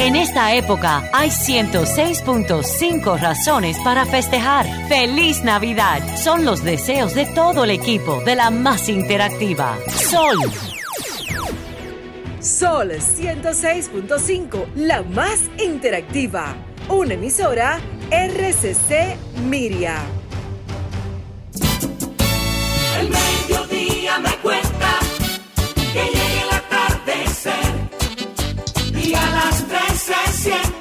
En esta época hay 106.5 razones para festejar. ¡Feliz Navidad! Son los deseos de todo el equipo de la más interactiva. Sol. Sol 106.5, la más interactiva. Una emisora RCC Miria. El mediodía me cuenta que llegue el atardecer y a las tres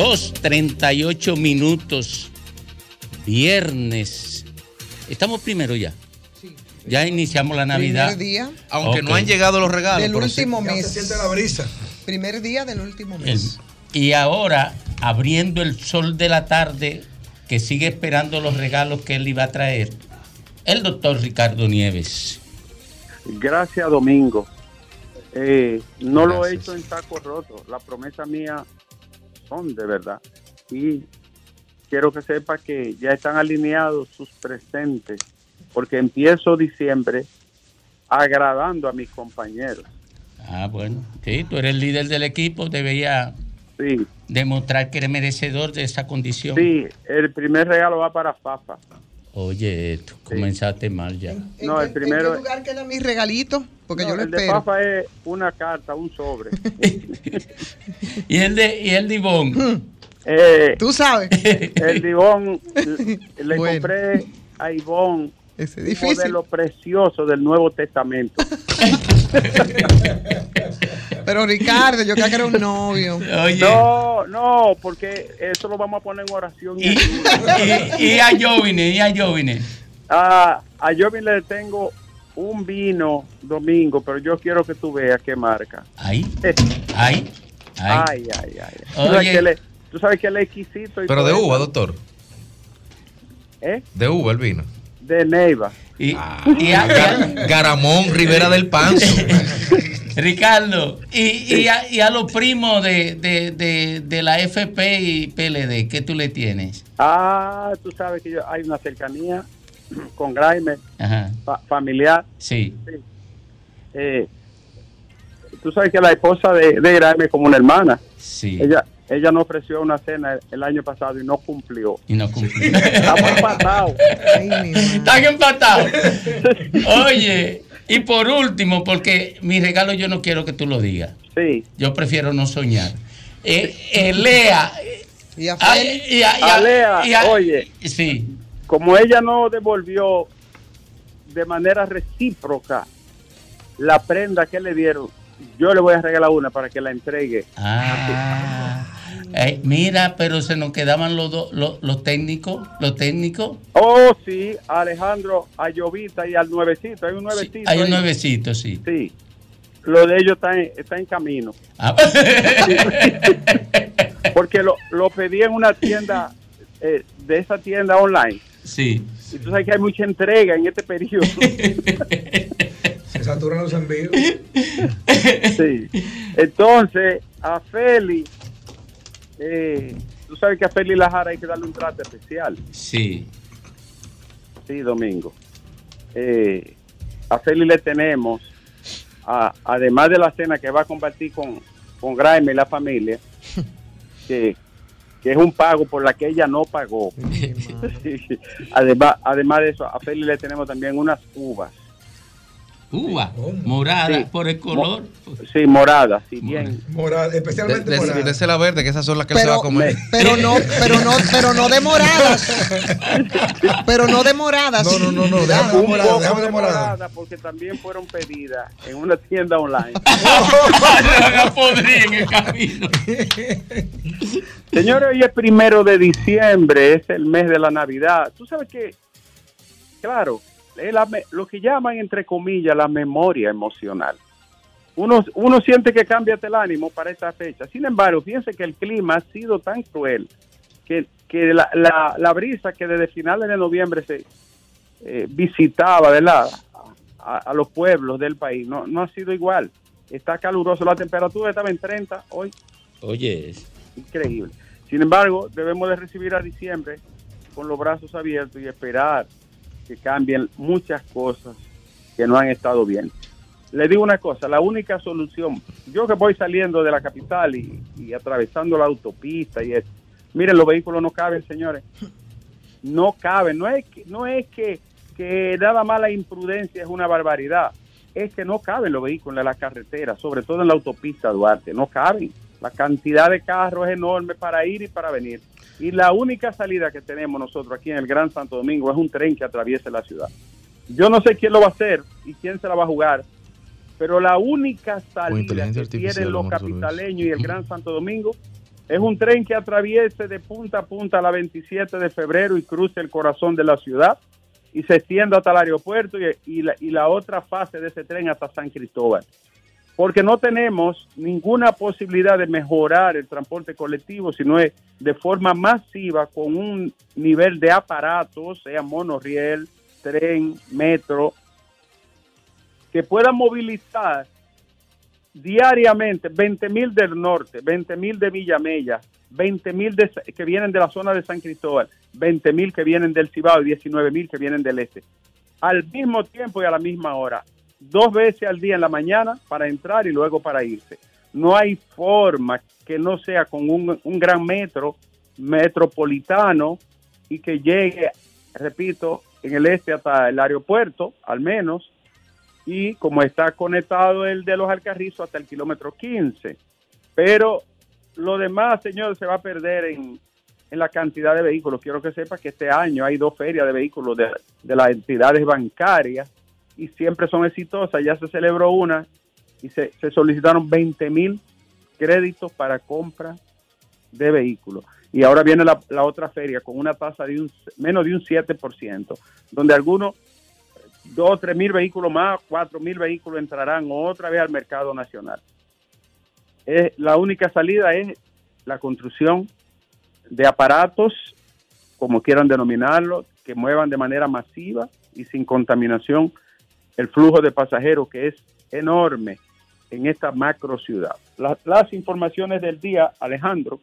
2.38 minutos. Viernes. Estamos primero ya. Ya iniciamos la Navidad. Primer día. Aunque no han llegado los regalos. Del último sí. mes. la brisa. Primer día del último El- mes. y ahora, abriendo el sol de la tarde, que sigue esperando los regalos que él iba a traer, el doctor Ricardo Nieves. Gracias, Domingo. Eh, no lo he hecho en saco roto. La promesa mía son de verdad. Y quiero que sepa que ya están alineados sus presentes, porque empiezo diciembre agradando a mis compañeros. Ah, bueno. Sí, tú eres el líder del equipo, debería Sí, demostrar que eres merecedor de esa condición. sí, el primer regalo va para Fafa. Oye, tú comenzaste mal ya. ¿En No, qué- el primero- ¿En qué lugar queda mi regalito? Porque No, yo lo el de espero. Fafa es una carta, un sobre. ¿Y el de, y el de Ivonne? Eh, Tú sabes. el Divón, le Bueno. compré a Ivonne Es un difícil. modelo precioso del Nuevo Testamento. Pero Ricardo, yo creo que era un novio. Oye, No, no, porque eso lo vamos a poner en oración. y y, ayuno. y, a Jovine, y a Jovine. Ah, a le tengo un vino domingo, pero yo quiero que tú veas qué marca. Ahí, ahí, ahí. Ay, ay, ay. Tú Oye. sabes que él es- tú sabes que es exquisito. y Pero de uva, eso. doctor. ¿Eh? De uva el vino. De Neiva. Y, Ah, y a- Garamón, Rivera del Panzo. Ricardo, y, y, a, y a los primos de, de, de, de la FP y PLD, ¿qué tú le tienes? Ah, tú sabes que yo, hay una cercanía con Ajá, fa- familiar. sí. Eh, tú sabes que la esposa de, de Grimer es como una hermana. Sí, Ella ella nos ofreció una cena el, año pasado y no cumplió. y no cumplió. Estamos empatados. Están empatados. Oye, y por último, porque mi regalo yo no quiero que tú lo digas. Sí. Yo prefiero no soñar. Eh, eh, Lea. Y a ay, Félix, y a- y a- A Lea, y a- oye. Sí. Como ella no devolvió de manera recíproca la prenda que le dieron, yo le voy a regalar una para que la entregue. Ah. Eh, mira, pero se nos quedaban los, dos- los, los técnicos, los técnicos. Oh, sí, Alejandro, a Llovita y al nuevecito. Hay un Sí, nuevecito. hay un ahí. nuevecito, sí. Sí. Lo de ellos está en, está en camino. Ah, Porque lo, lo pedí en una tienda, eh, de esa tienda online. sí. Y tú sabes que hay mucha entrega en este periodo. Se saturan los envíos. Sí. Entonces, a Feli, eh, tú sabes que a Feli Lajara hay que darle un trato especial. Sí. Sí, Domingo. Eh, a Feli le tenemos, a- además de la cena que va a compartir con, con Graeme y la familia, que, que es un pago por la que ella no pagó. Sí. además, además de eso, a Feli le tenemos también unas uvas Uva, morada, Sí. por el color. Sí, morada, sí, bien. Morada, De- especialmente de- morada. Dese la verde, que esas son las que se va a comer. pero no, pero no, pero no demoradas. Pero no demoradas. No, no, no, no, Cuidado. déjame Un morada, déjame de de morada. morada porque también fueron pedidas en una tienda online. En el camino. Señores, hoy es primero de diciembre, es el mes de la Navidad. Tú sabes que, claro, la lo que llaman, entre comillas, la memoria emocional. Uno, uno siente que cambia el ánimo para esta fecha. Sin embargo, fíjense que el clima ha sido tan cruel que, que la, la- la brisa que desde finales de noviembre se eh, visitaba, ¿verdad? A, a los pueblos del país, no, no ha sido igual. Está caluroso, la temperatura estaba en 30 hoy Oye, increíble. Sin embargo, debemos de recibir a diciembre con los brazos abiertos y esperar que cambien muchas cosas que no han estado bien. Le digo una cosa, la única solución, yo que voy saliendo de la capital y, y atravesando la autopista y eso, miren, los vehículos no caben, señores. No caben, no es que, no es que, que nada más la imprudencia es una barbaridad, es que no caben los vehículos en la carretera, sobre todo en la autopista Duarte, no caben. La cantidad de carros es enorme para ir y para venir. Y la única salida que tenemos nosotros aquí en el Gran Santo Domingo es un tren que atraviese la ciudad. Yo no sé quién lo va a hacer y quién se la va a jugar, pero la única salida que tienen los capitaleños y el Gran Santo Domingo es un tren que atraviese de punta a punta la 27 de febrero y cruce el corazón de la ciudad y se extienda hasta el aeropuerto y, y la, y la otra fase de ese tren hasta San Cristóbal. Porque no tenemos ninguna posibilidad de mejorar el transporte colectivo, sino es de forma masiva con un nivel de aparatos, sea monorriel, tren, metro, que puedan movilizar diariamente 20 mil del norte, 20 mil de Villamella, 20 mil que vienen de la zona de San Cristóbal, 20 mil que vienen del Cibao y 19 mil que vienen del este. Al mismo tiempo y a la misma hora, dos veces al día en la mañana para entrar y luego para irse. No hay forma que no sea con un, un gran metro metropolitano y que llegue, repito, en el este hasta el aeropuerto, al menos, y como está conectado el de los Alcarrizos hasta el kilómetro 15. Pero lo demás, señor, se va a perder en, en la cantidad de vehículos. Quiero que sepa que este año hay dos ferias de vehículos de, de las entidades bancarias y siempre son exitosas. Ya se celebró una y se, se solicitaron 20 mil créditos para compra de vehículos. Y ahora viene la, la otra feria con una tasa de un, menos de un 7%, donde algunos dos o tres mil vehículos más, cuatro mil vehículos entrarán otra vez al mercado nacional. Es, la única salida es la construcción de aparatos, como quieran denominarlo, que muevan de manera masiva y sin contaminación el flujo de pasajeros, que es enorme en esta macro ciudad. Las, informaciones del día, Alejandro.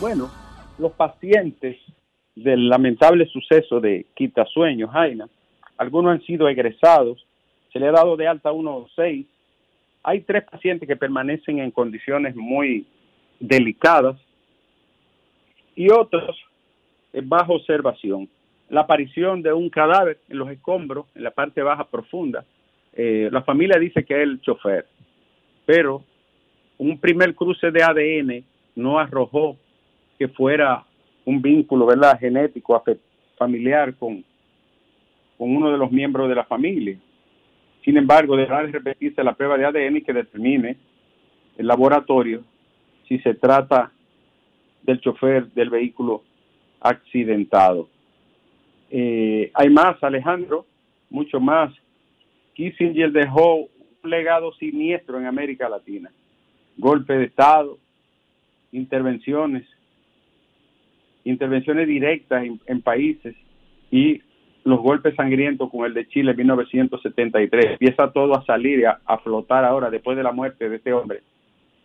Bueno, los pacientes del lamentable suceso de Quitasueño, Jaina, algunos han sido egresados, se le ha dado de alta a unos seis. Hay tres pacientes que permanecen en condiciones muy delicadas y otros bajo observación. La aparición de un cadáver en los escombros, en la parte baja profunda. Eh, la familia dice que es el chofer, pero un primer cruce de ADN no arrojó que fuera un vínculo genético familiar con, con uno de los miembros de la familia. Sin embargo, deberá de repetirse la prueba de ADN que determine el laboratorio si se trata del chofer del vehículo accidentado. Eh, hay más, Alejandro, mucho más. Kissinger dejó un legado siniestro en América Latina. Golpe de Estado, intervenciones, intervenciones directas en, en países y los golpes sangrientos con el de Chile en 1973. Empieza todo a salir a, a, flotar ahora después de la muerte de este hombre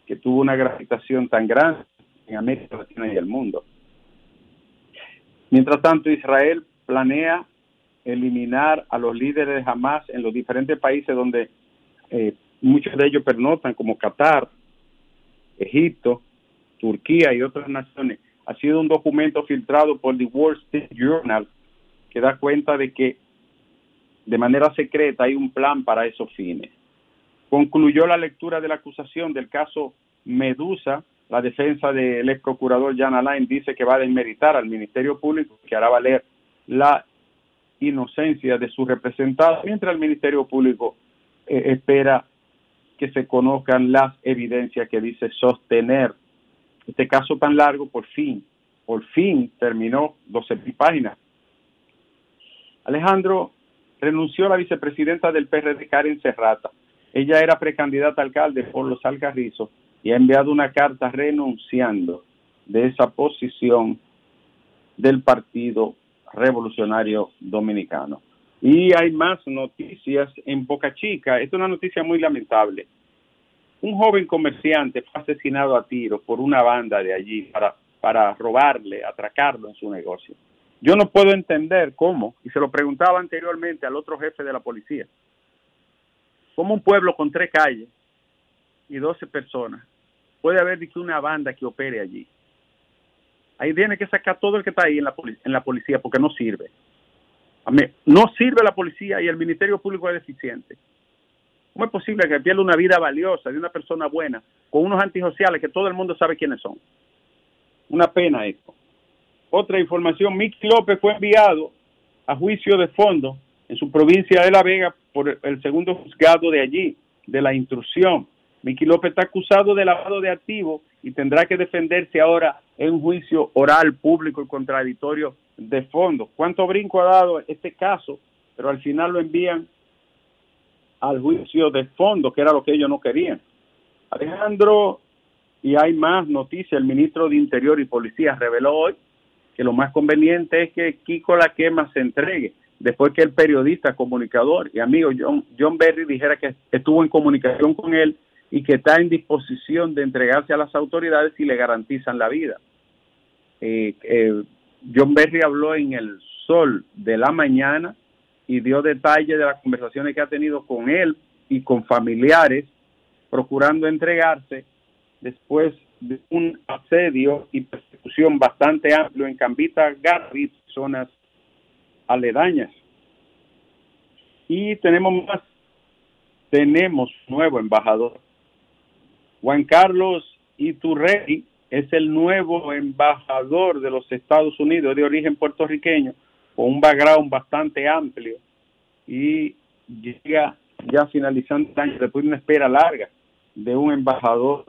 que tuvo una gravitación tan grande en América Latina y el mundo. Mientras tanto, Israel planea eliminar a los líderes de Hamas en los diferentes países donde eh, muchos de ellos pernotan, como Qatar, Egipto, Turquía y otras naciones. Ha sido un documento filtrado por The Wall Street Journal que da cuenta de que de manera secreta hay un plan para esos fines. Concluyó la lectura de la acusación del caso Medusa. La defensa del ex procurador Jan Alain dice que va a desmeritar al Ministerio Público que hará valer la inocencia de su representado, mientras el Ministerio Público eh, espera que se conozcan las evidencias que dice sostener. Este caso tan largo, por fin, por fin terminó 12 páginas. Alejandro renunció a la vicepresidenta del PRD, Karen Serrata. Ella era precandidata alcalde por los Alcarrizos y ha enviado una carta renunciando de esa posición del Partido Revolucionario Dominicano. Y hay más noticias en Boca Chica. Es una noticia muy lamentable. Un joven comerciante fue asesinado a tiros por una banda de allí para, para robarle, atracarlo en su negocio. Yo no puedo entender cómo, y se lo preguntaba anteriormente al otro jefe de la policía, cómo un pueblo con tres calles y 12 personas puede haber una banda que opere allí. Ahí tiene que sacar todo el que está ahí en la, en la policía porque no sirve. A mí, no sirve la policía y el Ministerio Público es deficiente. ¿Cómo es posible que pierda una vida valiosa de una persona buena con unos antisociales que todo el mundo sabe quiénes son? Una pena esto. Otra información, Miki López fue enviado a juicio de fondo en su provincia de La Vega por el segundo juzgado de allí, de la instrucción. Miki López está acusado de lavado de activos y tendrá que defenderse ahora en un juicio oral, público y contradictorio de fondo. ¿Cuánto brinco ha dado este caso? Pero al final lo envían al juicio de fondo, que era lo que ellos no querían. Alejandro, y hay más noticias, el ministro de Interior y Policía reveló hoy que lo más conveniente es que Kiko La Quema se entregue, después que el periodista, comunicador y amigo John, John Berry dijera que estuvo en comunicación con él y que está en disposición de entregarse a las autoridades si le garantizan la vida. Eh, eh, John Berry habló en el sol de la mañana y dio detalles de las conversaciones que ha tenido con él y con familiares, procurando entregarse después de un asedio y persecución bastante amplio en Cambita, Garri, zonas aledañas. Y tenemos más, tenemos nuevo embajador. Juan Carlos Iturrey es el nuevo embajador de los Estados Unidos de origen puertorriqueño, con un background bastante amplio y llega ya finalizando el año después de una espera larga de un embajador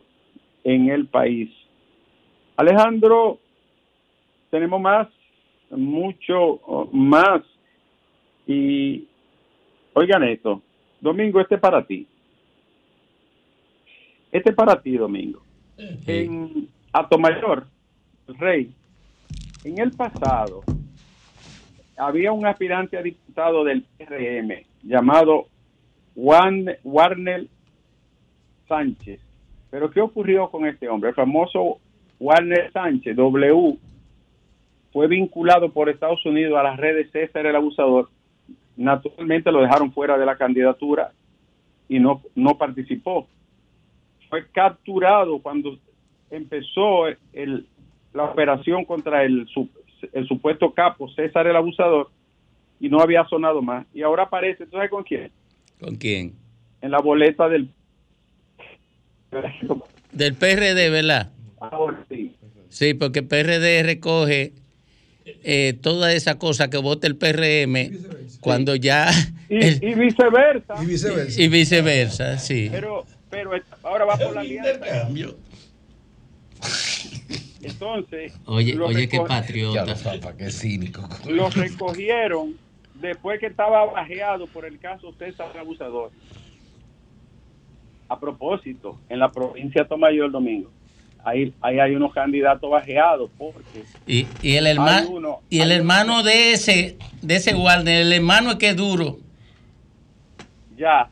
en el país. Alejandro, tenemos más, mucho más. Y oigan esto, Domingo, este para ti. Este para ti, Domingo. En Atomayor, Rey, en el pasado había un aspirante a diputado del PRM llamado Juan Warner Sánchez. Pero ¿qué ocurrió con este hombre? El famoso Warner Sánchez, W, fue vinculado por Estados Unidos a las redes César el Abusador. Naturalmente lo dejaron fuera de la candidatura y no, no participó. Fue capturado cuando empezó el, la operación contra el, el supuesto capo César el Abusador y no había sonado más. Y ahora aparece, ¿tú sabes con quién? ¿Con quién? En la boleta del... Del PRD, ¿verdad? Ahora sí. Sí, porque PRD recoge eh, toda esa cosa que vota el PRM cuando ya... Y, el- y viceversa. Y viceversa. y viceversa, sí. Pero, pero ahora va por la alianza. Entonces, Oye, oye, qué patriota. Zapa, qué cínico. lo recogieron después que estaba bajeado por el caso César el Abusador. A propósito, en la provincia de Tomayor Domingo, ahí, ahí hay unos candidatos bajeados porque Y, y el hermano uno, y el hermano de ese de ese guardia, el hermano es que es duro. ya,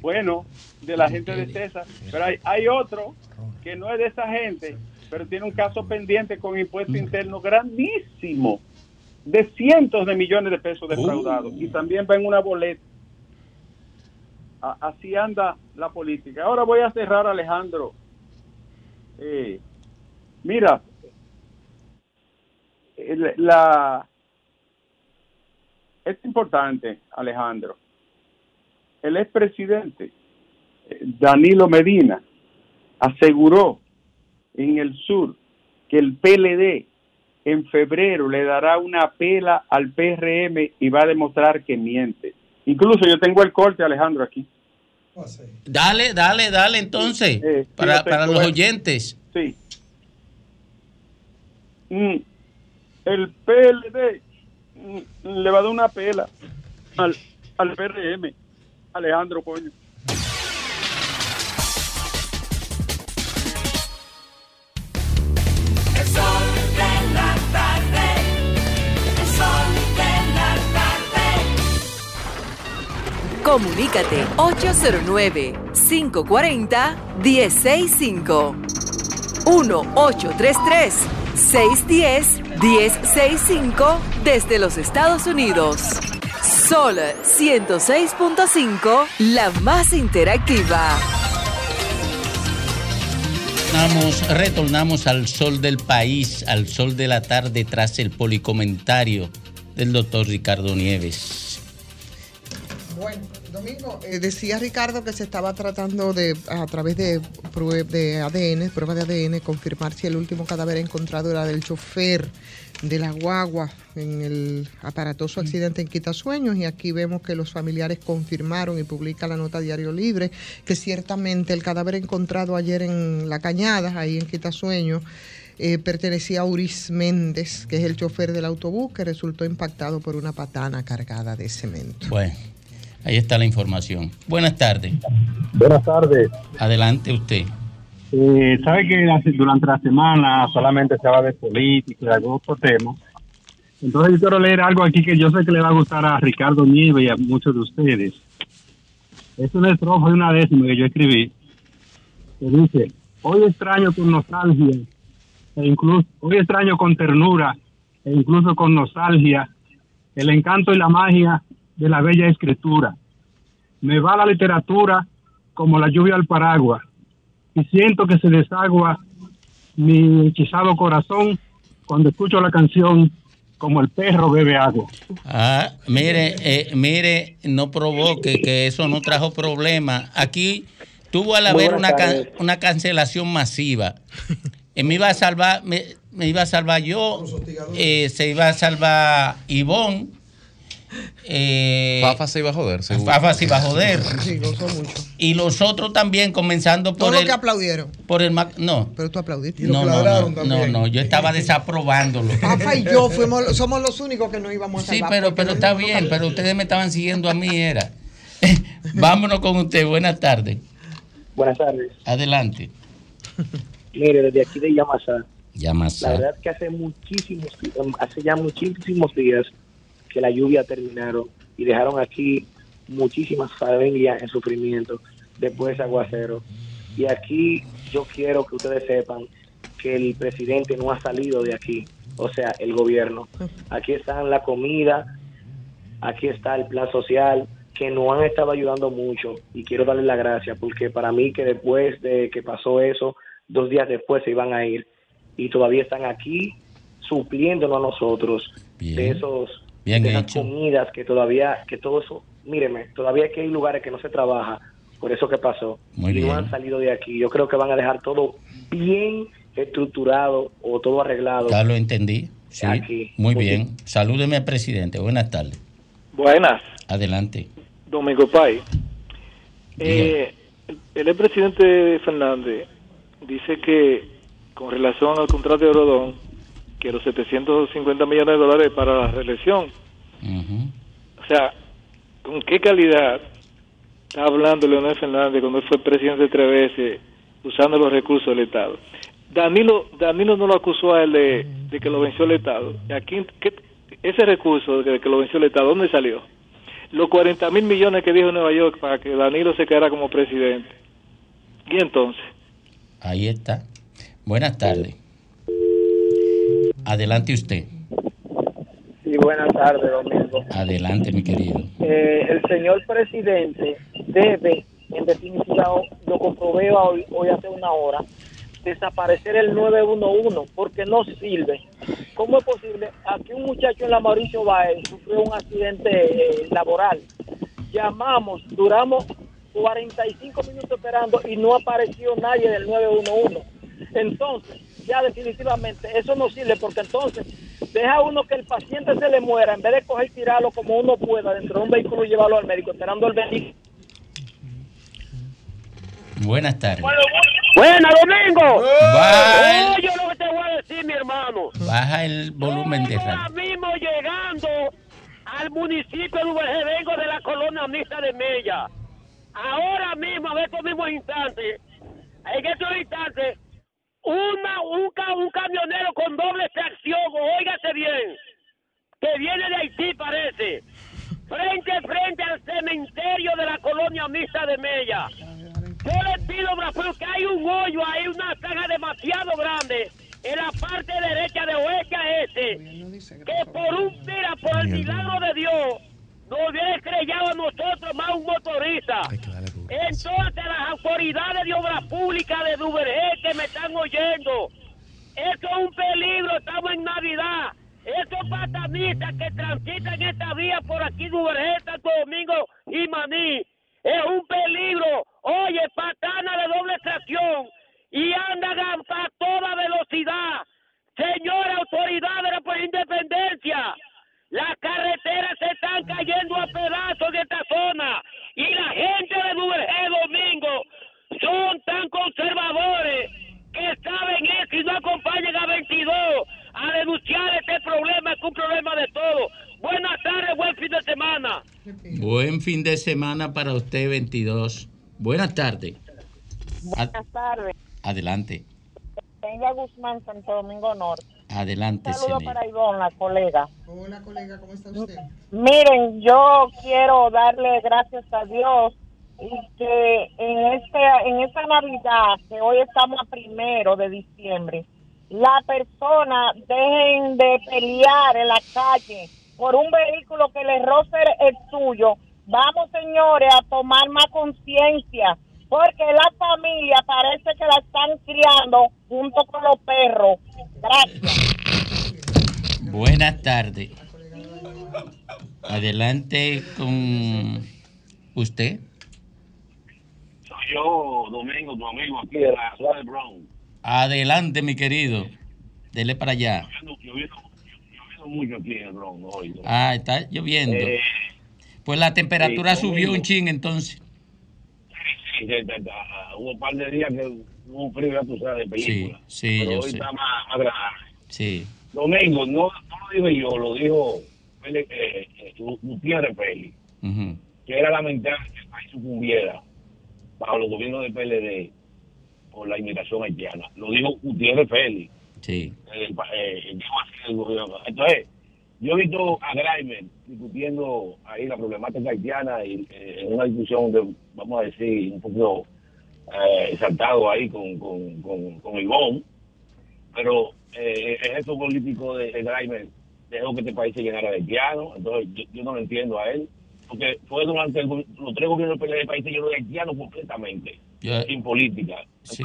bueno, de la gente de César, pero hay, hay otro que no es de esa gente, pero tiene un caso pendiente con impuesto interno grandísimo, de cientos de millones de pesos defraudados, y también va en una boleta. Así anda la política. Ahora voy a cerrar, Alejandro. Eh, mira, la, es importante, Alejandro. El expresidente eh, Danilo Medina aseguró en el sur que el PLD en febrero le dará una pela al PRM y va a demostrar que miente. Incluso yo tengo el corte, Alejandro, aquí. Dale, dale, dale entonces, Eh, para, para los oyentes. Sí. Mm, el PLD mm, le va a dar una pela al, al PRM. Alejandro, coño. Sol de la tarde. Sol de la tarde. Comunícate 809-540-1065. 1-833-610-1065 desde los Estados Unidos. Sol 106.5, la más interactiva. Retornamos, retornamos al sol del país, al sol de la tarde, tras el policomentario del doctor Ricardo Nieves. Bueno, Domingo, eh, decía Ricardo que se estaba tratando de, a través de, prue- de ADN, prueba de ADN, confirmar si el último cadáver encontrado era del chofer de la guagua en el aparatoso accidente en Quitasueños. Y aquí vemos que los familiares confirmaron y publica la nota Diario Libre que ciertamente el cadáver encontrado ayer en La Cañada, ahí en Quitasueños, eh, pertenecía a Uris Méndez, que es el chofer del autobús que resultó impactado por una patana cargada de cemento. Bueno, ahí está la información. Buenas tardes. Buenas tardes. Adelante usted. Eh, Sabe que durante la semana solamente se habla de política y de algún otro tema. Entonces yo quiero leer algo aquí que yo sé que le va a gustar a Ricardo Nieves y a muchos de ustedes. Es una estrofa de una décima que yo escribí. Que dice, hoy extraño con nostalgia, e incluso, hoy extraño con ternura, e incluso con nostalgia, el encanto y la magia de la bella escritura. Me va la literatura como la lluvia al paraguas y siento que se desagua mi hechizado corazón cuando escucho la canción como el perro bebe agua. Ah, mire, eh, mire, no provoque, que eso no trajo problema. Aquí tuvo al haber una, can- una cancelación masiva. Eh, me iba a salvar, me, me iba a salvar yo, eh, se iba a salvar Ivonne. Eh, Fafa se iba a joder, seguro. Fafa se iba a joder. Sí, gozó mucho. Y los otros también, comenzando por los el, que aplaudieron. por el ma- no. Pero tú aplaudiste. No, no, no, no, no, yo estaba desaprobándolo. Rafa y yo fuimos, somos los únicos que no íbamos a Sí, salvar. pero, porque pero no- está bien, pero ustedes me estaban siguiendo a mí, era. Vámonos con usted, buenas tardes. Buenas tardes. Adelante. Mire, desde aquí de Yamasá, Llamas. la verdad es que hace muchísimos, hace ya muchísimos días que la lluvia terminaron y dejaron aquí muchísimas familias en sufrimiento después de ese aguacero. Y aquí yo quiero que ustedes sepan que el presidente no ha salido de aquí, o sea, el gobierno. Aquí está la comida, aquí está el plan social, que nos han estado ayudando mucho y quiero darles la gracia porque para mí que después de que pasó eso, dos días después se iban a ir y todavía están aquí supliéndonos a nosotros de esos Bien de hecho. comidas que todavía que todo eso míreme todavía aquí hay lugares que no se trabaja por eso que pasó Muy y bien. no han salido de aquí yo creo que van a dejar todo bien estructurado o todo arreglado Ya lo entendí. Sí, Aquí. muy bien. Salúdeme al presidente. Buenas tardes. Buenas, Adelante. Domingo Pay. Eh, el expresidente Fernández dice que con relación al contrato de Rodón, que los 750 millones de dólares para la reelección, o sea, ¿con qué calidad está hablando Leonel Fernández cuando él fue presidente tres veces usando los recursos del Estado? Danilo Danilo no lo acusó a él de, de que lo venció el Estado. ¿Y aquí, qué- ese recurso de que lo venció el Estado, ¿dónde salió? Los 40 mil millones que dijo Nueva York para que Danilo se quedara como presidente. ¿Y entonces? Ahí está. Buenas tardes. Adelante usted. Sí, buenas tardes, Domingo. Adelante, mi querido. Eh, el señor presidente debe, en definitiva, lo comprobé hoy, hoy hace una hora, desaparecer el 911 porque no sirve ¿cómo es posible? Aquí un muchacho en la Mauricio Báez sufrió un accidente eh, laboral. Llamamos, duramos 45 minutos esperando y no apareció nadie del 911. Entonces, ya definitivamente, eso no sirve porque entonces deja uno que el paciente se le muera en vez de coger y tirarlo como uno pueda dentro de un vehículo y llevarlo al médico, esperando el vehículo. Buenas tardes. Buena, Domingo. Baja Oye lo que te voy a decir, mi hermano. Baja el volumen de Ahora radio. mismo llegando al municipio de vengo de la colonia mixta de Mella. Ahora mismo, a estos mismos instantes, en estos instantes, una, un, ca- un camionero con doble tracción, óigase bien, que viene de Haití parece, frente a frente al cementerio de la colonia mixta de Mella. Yo le pido, Brasil, que hay un hoyo ahí, una caja demasiado grande en la parte derecha de oeste a este, que por un mira, por el milagro de Dios, nos hubiera estrellado a nosotros más un motorista. Entonces las autoridades de obra pública de Duvergé están oyendo, esto es un peligro, estamos en Navidad. Estos patanistas que transitan esta vía por aquí, Duvergé, Santo Domingo y Maní, es un peligro. Oye, patana de doble tracción y andan a, toda velocidad. Señora autoridad de la pues, independencia, las carreteras se están cayendo a pedazos de esta zona y la gente de Duvergé Domingo son tan conservadores saben eso y no acompañan a 22 a denunciar este problema, que es un problema de todo. Buenas tardes, buen fin de semana. Buen fin de semana para usted, 22. Buenas tardes. Buenas tardes. adelante, Tenga Guzmán, Santo Domingo Norte. adelante, Un saludo para Ivonne, la colega. Hola, colega, ¿cómo está usted? Miren, yo quiero darle gracias a Dios y que en este en esta Navidad, que hoy estamos a primero de diciembre, la persona dejen de pelear en la calle por un vehículo que le roce el suyo. Vamos, señores, a tomar más conciencia, porque la familia parece que la están criando junto con los perros. Gracias. Buenas tardes. Adelante con usted. Yo, Domingo, tu amigo aquí de la ciudad de Bronx. Adelante, mi querido. Dele para allá. Lloviendo, mucho aquí en el Bronx hoy. ¿no? Ah, está lloviendo. Eh, Pues la temperatura sí, subió un domingo. chin entonces. sí, sí, sí, ah, hubo un par de días que hubo un frío, ya tú sabes, de película. Sí, sí, Pero yo hoy sé. está más, más agradable. Sí. Domingo, no, no lo digo yo, lo dijo eh, eh, Gutiérrez Peli, Ujú. que era lamentable que el país sucumbiera bajo los gobiernos del PLD por la inmigración haitiana. Lo dijo Gutiérrez Félix. Sí. el, dijo así el gobierno. Entonces, yo he visto a Grimer discutiendo ahí la problemática haitiana y eh, en una discusión de, vamos a decir, un poco eh, exaltado ahí con, con, con, con Ivón, pero eh, el gesto político de, de Grimer dejó que este país se llenara de haitianos, entonces yo, yo no lo entiendo a él, porque fue durante el los tres gobiernos del PLD el país se llenó de haitianos completamente, sin política. Sí.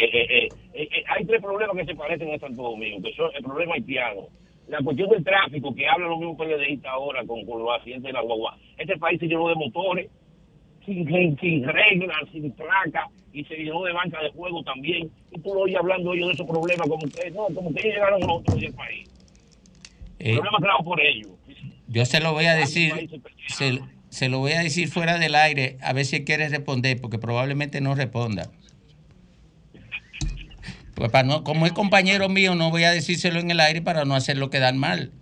Eh, eh, eh, hay tres problemas que se parecen en Santo Domingo, que son el problema haitiano, la cuestión del tráfico, que hablan los mismos periodistas ahora con, con los accidentes de la guagua. Este país se llenó de motores, sin, sin, sin reglas, sin placa, y se llenó de banca de juego también. Y tú lo oyes hablando ellos de esos problemas, como que no, como que ellos llegaron los otros del país. Eh, Problemas creados por ellos. Yo se lo voy a decir, se, se lo voy a decir fuera del aire, a ver si él quiere responder, porque probablemente no responda. Pues para no, como es compañero mío, no voy a decírselo en el aire para no hacerlo quedar mal.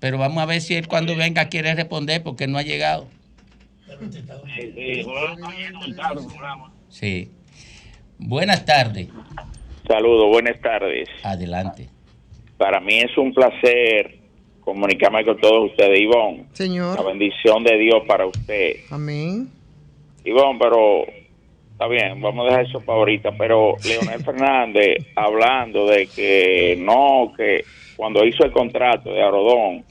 Pero vamos a ver si él cuando venga quiere responder, porque no ha llegado. Sí. Buenas tardes. Saludos, buenas tardes. Adelante. Para mí es un placer comunicarme con todos ustedes, Ivonne. Señor. La bendición de Dios para usted. Amén. Ivonne, pero está bien, vamos a dejar eso para ahorita. Pero Leonel Fernández hablando de que no, que cuando hizo el contrato de Arodón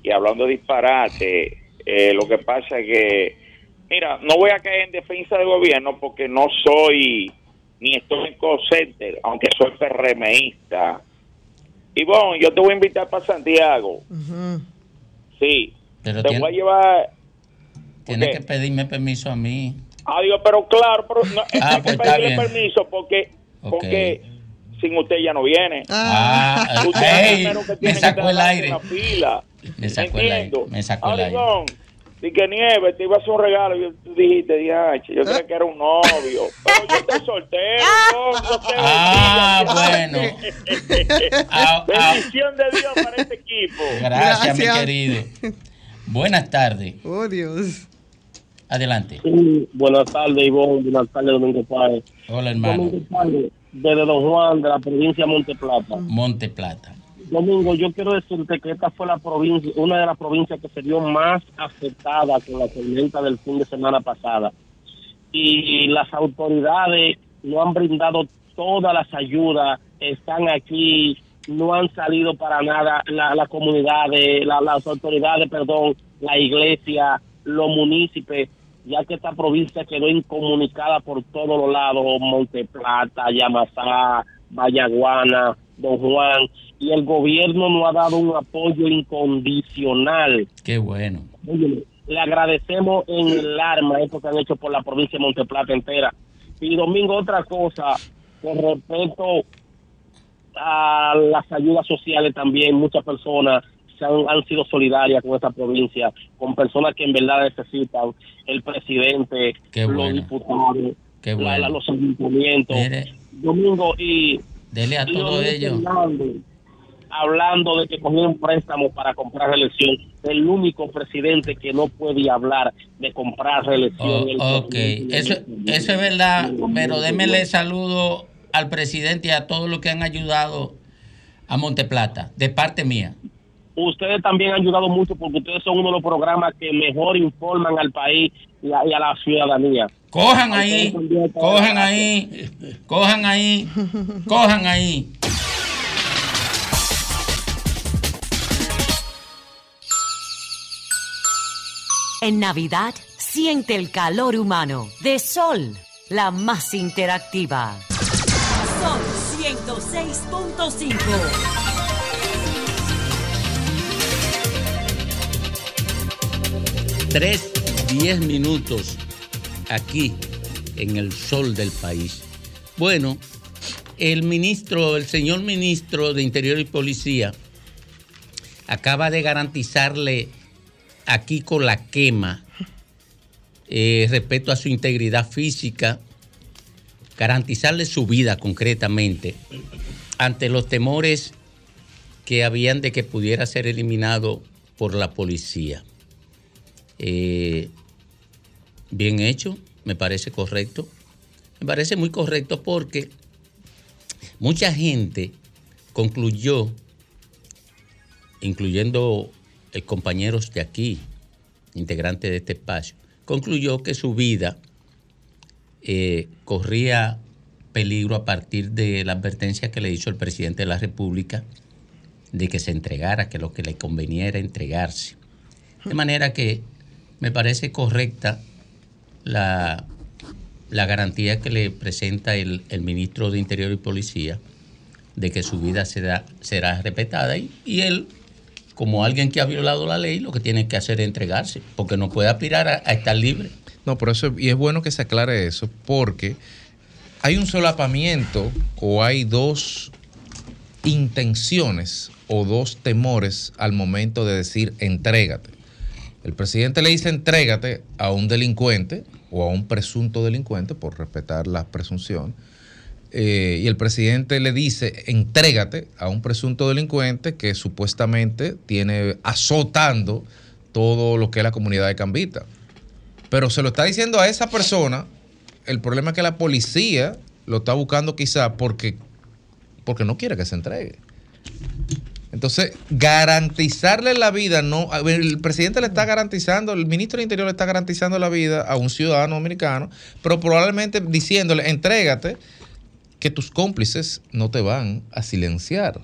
y hablando de disparate, eh, lo que pasa es que, mira, no voy a caer en defensa del gobierno porque no soy ni estoy en co-center, aunque soy PRMista. Ivonne, yo te voy a invitar para Santiago. Sí. Pero te tiene- voy a llevar. Tienes que pedirme permiso a mí. Adiós, pero claro, pero no, Ah, hay pues que está pedirle bien. permiso porque, porque sin usted ya no viene. Ah, Usted es el primero que me tiene que sacó el estar aire. en la fila. Me sacó el aire. Me sacó el aire. Arigón, di que nieve, te iba a hacer un regalo. Y tú dijiste, diache, yo creía que era un novio. Pero yo estoy soltero. yo, no sé, Ah, bueno. Ah, ah. Bendición de Dios para este equipo. Gracias, mi querido. Buenas tardes. Oh, Dios. Adelante. Sí, buenas tardes, Ivonne. Buenas tardes, Domingo Páez. Hola, hermano. Domingo Páez, desde Don Juan, de la provincia de Monte Plata. Domingo, yo quiero decirte que esta fue la provincia, una de las provincias que se vio más afectada con la tormenta del fin de semana pasada. Y las autoridades no han brindado todas las ayudas, están aquí, no han salido para nada la, la las autoridades, perdón, la iglesia, los municipios, ya que esta provincia quedó incomunicada por todos los lados, Monte Plata, Yamasá, Vallaguana, Don Juan, y el gobierno no ha dado un apoyo incondicional. Qué bueno. Oye, le agradecemos en el arma esto que han hecho por la provincia de Monteplata entera. Y Domingo, otra cosa, con respecto a las ayudas sociales también, muchas personas se han, han sido solidarias con esta provincia, con personas que en verdad necesitan, el presidente, Qué los bueno. diputados, Qué la- bueno. la- los ayuntamientos. Domingo, y Dele a todo Leonel ello. Hablando de que cogieron préstamos para comprar reelección, el único presidente que no puede hablar de comprar reelección. Oh, ok, eso, eso es verdad, pero démele saludo al presidente y a todos los que han ayudado a Monte Plata, de parte mía. Ustedes también han ayudado mucho porque ustedes son uno de los programas que mejor informan al país y a, y a la ciudadanía. Cojan ahí, cojan ahí, cojan ahí, cojan ahí. En Navidad, siente el calor humano de Sol, la más interactiva. Sol 106.5. Tres, diez minutos aquí en el sol del país. Bueno, el ministro, el señor ministro de Interior y Policía acaba de garantizarle aquí con la quema eh, respecto a su integridad física, garantizarle su vida concretamente ante los temores que habían de que pudiera ser eliminado por la policía. Eh, bien hecho, me parece correcto. Me parece muy correcto porque mucha gente concluyó, incluyendo compañeros de aquí, integrantes de este espacio, concluyó que su vida eh, corría peligro a partir de la advertencia que le hizo el presidente de la República de que se entregara, que lo que le convenía era entregarse. De manera que me parece correcta la, la garantía que le presenta el, el ministro de Interior y Policía de que su vida será, será respetada y, y él, como alguien que ha violado la ley, lo que tiene que hacer es entregarse, porque no puede aspirar a, estar libre. No, por eso, y es bueno que se aclare eso, porque hay un solapamiento o hay dos intenciones o dos temores al momento de decir entrégate. El presidente le dice entrégate a un delincuente o a un presunto delincuente, por respetar la presunción, eh, y el presidente le dice entrégate a un presunto delincuente que supuestamente tiene azotando todo lo que es la comunidad de Cambita. Pero se lo está diciendo a esa persona, el problema es que la policía lo está buscando quizá porque, porque no quiere que se entregue. Entonces, garantizarle la vida, no, el presidente le está garantizando, el ministro del Interior le está garantizando la vida a un ciudadano americano, pero probablemente diciéndole, entrégate, que tus cómplices no te van a silenciar.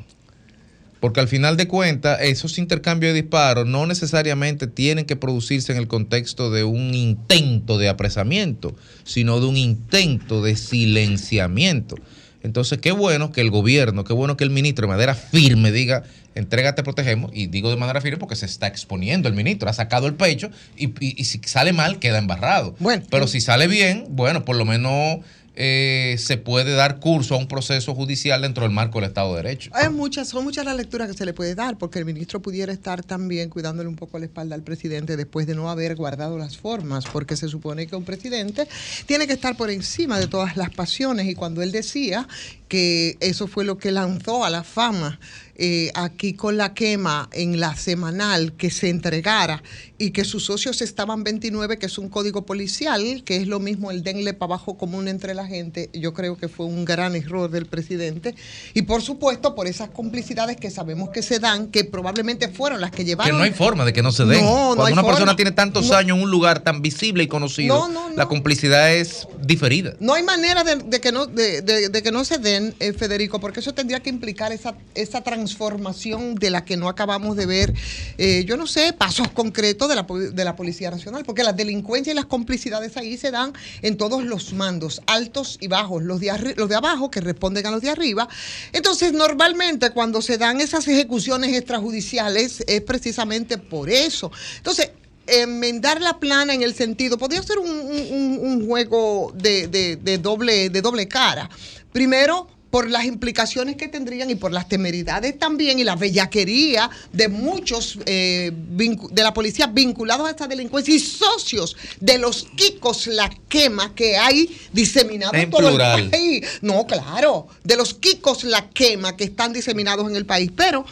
Porque al final de cuentas, esos intercambios de disparos no necesariamente tienen que producirse en el contexto de un intento de apresamiento, sino de un intento de silenciamiento. Entonces, qué bueno que el gobierno, qué bueno que el ministro de manera firme diga, entrégate, protegemos, y digo de manera firme porque se está exponiendo el ministro, ha sacado el pecho y, y- y si sale mal queda embarrado. Bueno, Pero si sale bien, bueno, por lo menos eh, se puede dar curso a un proceso judicial dentro del marco del Estado de Derecho. Hay muchas, son muchas las lecturas que se le puede dar, porque el ministro pudiera estar también cuidándole un poco la espalda al presidente después de no haber guardado las formas, porque se supone que un presidente tiene que estar por encima de todas las pasiones y cuando él decía que eso fue lo que lanzó a la fama eh, aquí con la quema en la semanal que se entregara y que sus socios estaban 29, que es un código policial, que es lo mismo el denle para abajo común entre la gente, yo creo que fue un gran error del presidente. Y por supuesto, por esas complicidades que sabemos que se dan, que probablemente fueron las que Que llevaron... no hay forma de que no se den. No, no Cuando hay una persona tiene tantos No. años en un lugar tan visible y conocido, No, no, la complicidad es diferida. No hay manera de, de que, no, de, de- de que no se den, eh, Federico, porque eso tendría que implicar esa, esa transformación de la que no acabamos de ver, eh, yo no sé, pasos concretos de la, de la Policía Nacional, porque la delincuencia y las complicidades ahí se dan en todos los mandos, altos y bajos, los de, los de abajo que responden a los de arriba. Entonces, normalmente cuando se dan esas ejecuciones extrajudiciales es precisamente por eso. Entonces, enmendar la plana en el sentido, podría ser un, juego de- de doble, de doble cara. Primero, por las implicaciones que tendrían y por las temeridades también y la bellaquería de muchos eh, de la policía vinculados a esta delincuencia y socios de los Kikos La Quema que hay diseminados En todo plural. el país. No, claro, de los Kikos La Quema que están diseminados en el país. Pero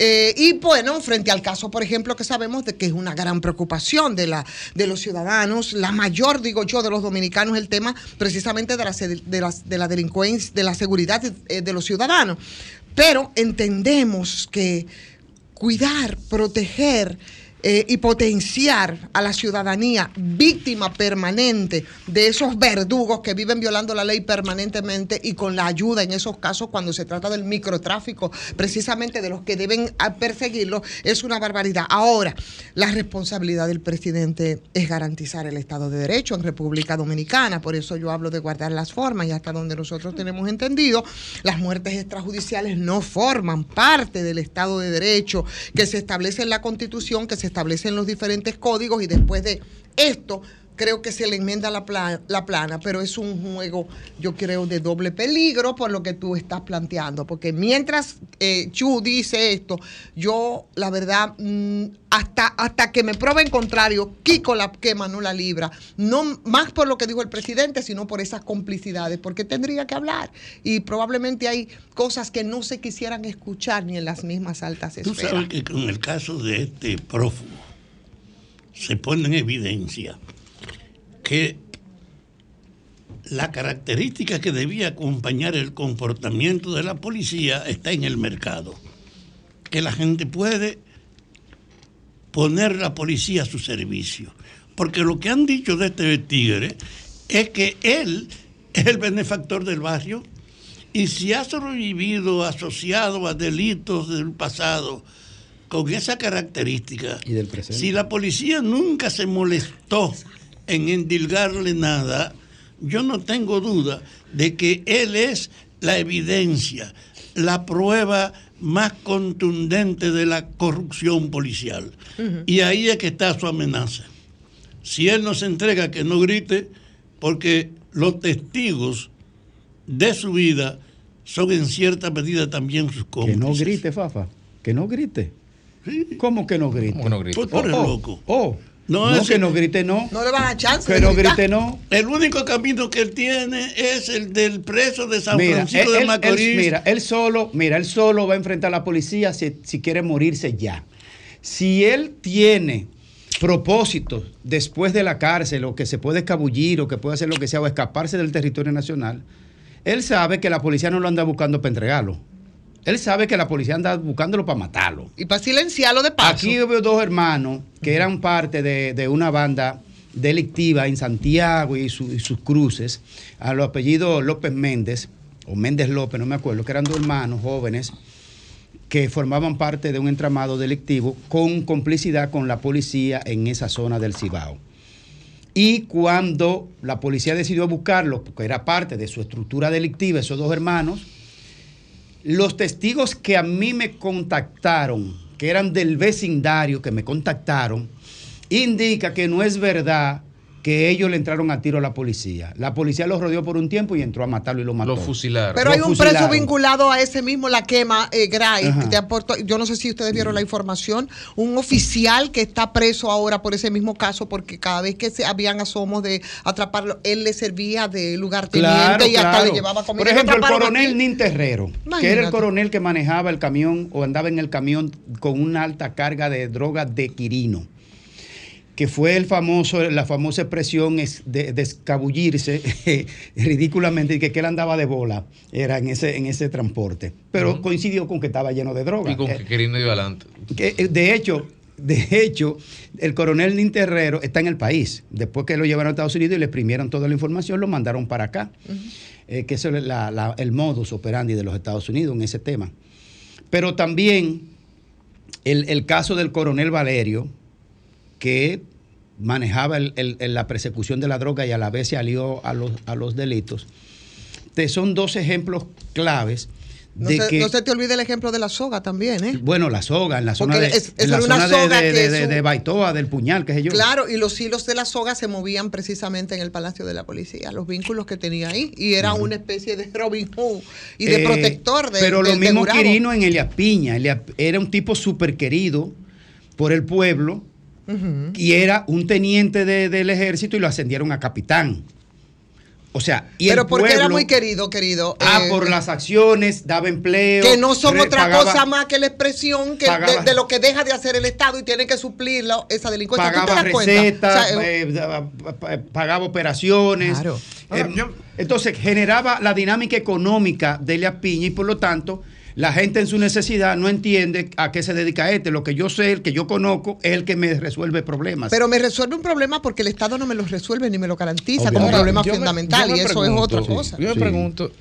eh, y bueno, frente al caso, por ejemplo, que sabemos de que es una gran preocupación de, la, de los ciudadanos, la mayor, digo yo, de los dominicanos, el tema precisamente de la, de la delincuencia, de la seguridad eh, de los ciudadanos. Pero entendemos que cuidar, proteger eh, y potenciar a la ciudadanía víctima permanente de esos verdugos que viven violando la ley permanentemente y con la ayuda en esos casos cuando se trata del microtráfico, precisamente de los que deben perseguirlo, es una barbaridad. Ahora, la responsabilidad del presidente es garantizar el Estado de Derecho en República Dominicana, por eso yo hablo de guardar las formas y hasta donde nosotros tenemos entendido, las muertes extrajudiciales no forman parte del Estado de Derecho que se establece en la Constitución, que se establece en los diferentes códigos y después de esto creo que se le enmienda la, pla- la plana, pero es un juego, yo creo, de doble peligro por lo que tú estás planteando, porque mientras eh, Chu dice esto, yo la verdad, mm, hasta, hasta que me prueben contrario, Kiko la quema, no la libra, no más por lo que dijo el presidente, sino por esas complicidades, porque tendría que hablar y probablemente hay cosas que no se quisieran escuchar ni en las mismas altas Tú esferas. sabes que con el caso de este prófugo se pone en evidencia que la característica que debía acompañar el comportamiento de la policía está en el mercado. Que la gente puede poner la policía a su servicio. Porque lo que han dicho de este tigre es que él es el benefactor del barrio y si ha sobrevivido asociado a delitos del pasado con esa característica, Y del presente. si la policía nunca se molestó en endilgarle nada, yo no tengo duda de que él es la evidencia, la prueba más contundente de la corrupción policial. Y ahí es que está su amenaza. Si él no se entrega, que no grite, porque los testigos de su vida son en cierta medida también sus Que cómplices. no grite, Fafa. Que no grite. ¿Cómo que no grite? ¿Cómo que no grite? Pues eres oh, loco. Oh, No, que no grite, no. No le van a chance. Que no grite, no. El único camino que él tiene es el del preso de San Mira, Francisco él, de Macorís. él- mira, él solo, mira, él solo va a enfrentar a la policía si, si quiere morirse ya. Si él tiene propósitos después de la cárcel o que se puede escabullir o que puede hacer lo que sea o escaparse del territorio nacional, él sabe que la policía no lo anda buscando para entregarlo. Él sabe que la policía anda buscándolo para matarlo. Y para silenciarlo de paso. Aquí veo dos hermanos que eran parte de, de una banda delictiva en Santiago y, su- y sus cruces, a los apellidos López Méndez, o Méndez López, no me acuerdo, que eran dos hermanos jóvenes que formaban parte de un entramado delictivo con complicidad con la policía en esa zona del Cibao. Y cuando la policía decidió buscarlo, porque era parte de su estructura delictiva, esos dos hermanos, los testigos que a mí me contactaron, que eran del vecindario que me contactaron, indica que no es verdad que ellos le entraron a tiro a la policía. La policía los rodeó por un tiempo y entró a matarlo y lo mató. Lo fusilaron. Pero Lo hay un fusilaron. preso vinculado a ese mismo, la quema, eh, Gray, Aporto- yo no sé si ustedes vieron la información, un oficial que está preso ahora por ese mismo caso, porque cada vez que se habían asomos de atraparlo, él le servía de lugarteniente Claro, y hasta claro. le llevaba comida. Por Lo ejemplo, el coronel. Nin Terrero, que era el coronel que manejaba el camión o andaba en el camión con una alta carga de droga de Quirino, que fue el famoso, la famosa expresión es de, de escabullirse ridículamente y que, que él andaba de bola, era en ese, en ese transporte. Pero coincidió con que estaba lleno de droga. Y con Eh, que Quirino iba adelante. que, eh, de hecho, de hecho, el coronel Nin Terrero está en el país. Después que lo llevaron a Estados Unidos y le exprimieron toda la información, lo mandaron para acá. Eh, que eso es la- la- el modus operandi de los Estados Unidos en ese tema. Pero también el, el caso del coronel Valerio, que manejaba el- el- la persecución de la droga y a la vez se alió a los, a los delitos. Te son dos ejemplos claves No de se, que... no se te olvide el ejemplo de la soga también, ¿eh? Bueno, la soga, en la zona, Porque de, es- en es la zona de, soga de- que de- es de un- Baitoa, del puñal, que sé yo. Claro, y los hilos de la soga se movían precisamente en el Palacio de la Policía, los vínculos que tenía ahí, y era una especie de Robin Hood y de Eh, protector de Pero lo mismo. Quirino en Elias Piña. Elias- era un tipo súper querido por el pueblo Y era un teniente de- del ejército y lo ascendieron a capitán. O sea, y Pero el porque era pueblo- muy querido, querido. Ah, eh, por las acciones, daba empleo. que no son otra pagaba- cosa más que la expresión que pagaba- de, de lo que deja de hacer el Estado y tiene que suplirlo esa delincuencia. ¿Tú te pagaba recetas, O sea, eh, eh, pagaba operaciones. Claro. Eh, entonces generaba la dinámica económica de Elias Piña y por lo tanto la gente en su necesidad no entiende a qué se dedica este. Lo que yo sé, el que yo conozco, es el que me resuelve problemas. Pero me resuelve un problema porque el Estado no me lo resuelve ni me lo garantiza como Ahora, problema yo fundamental me y eso pregunto, es otra sí, cosa. Yo me Sí. pregunto,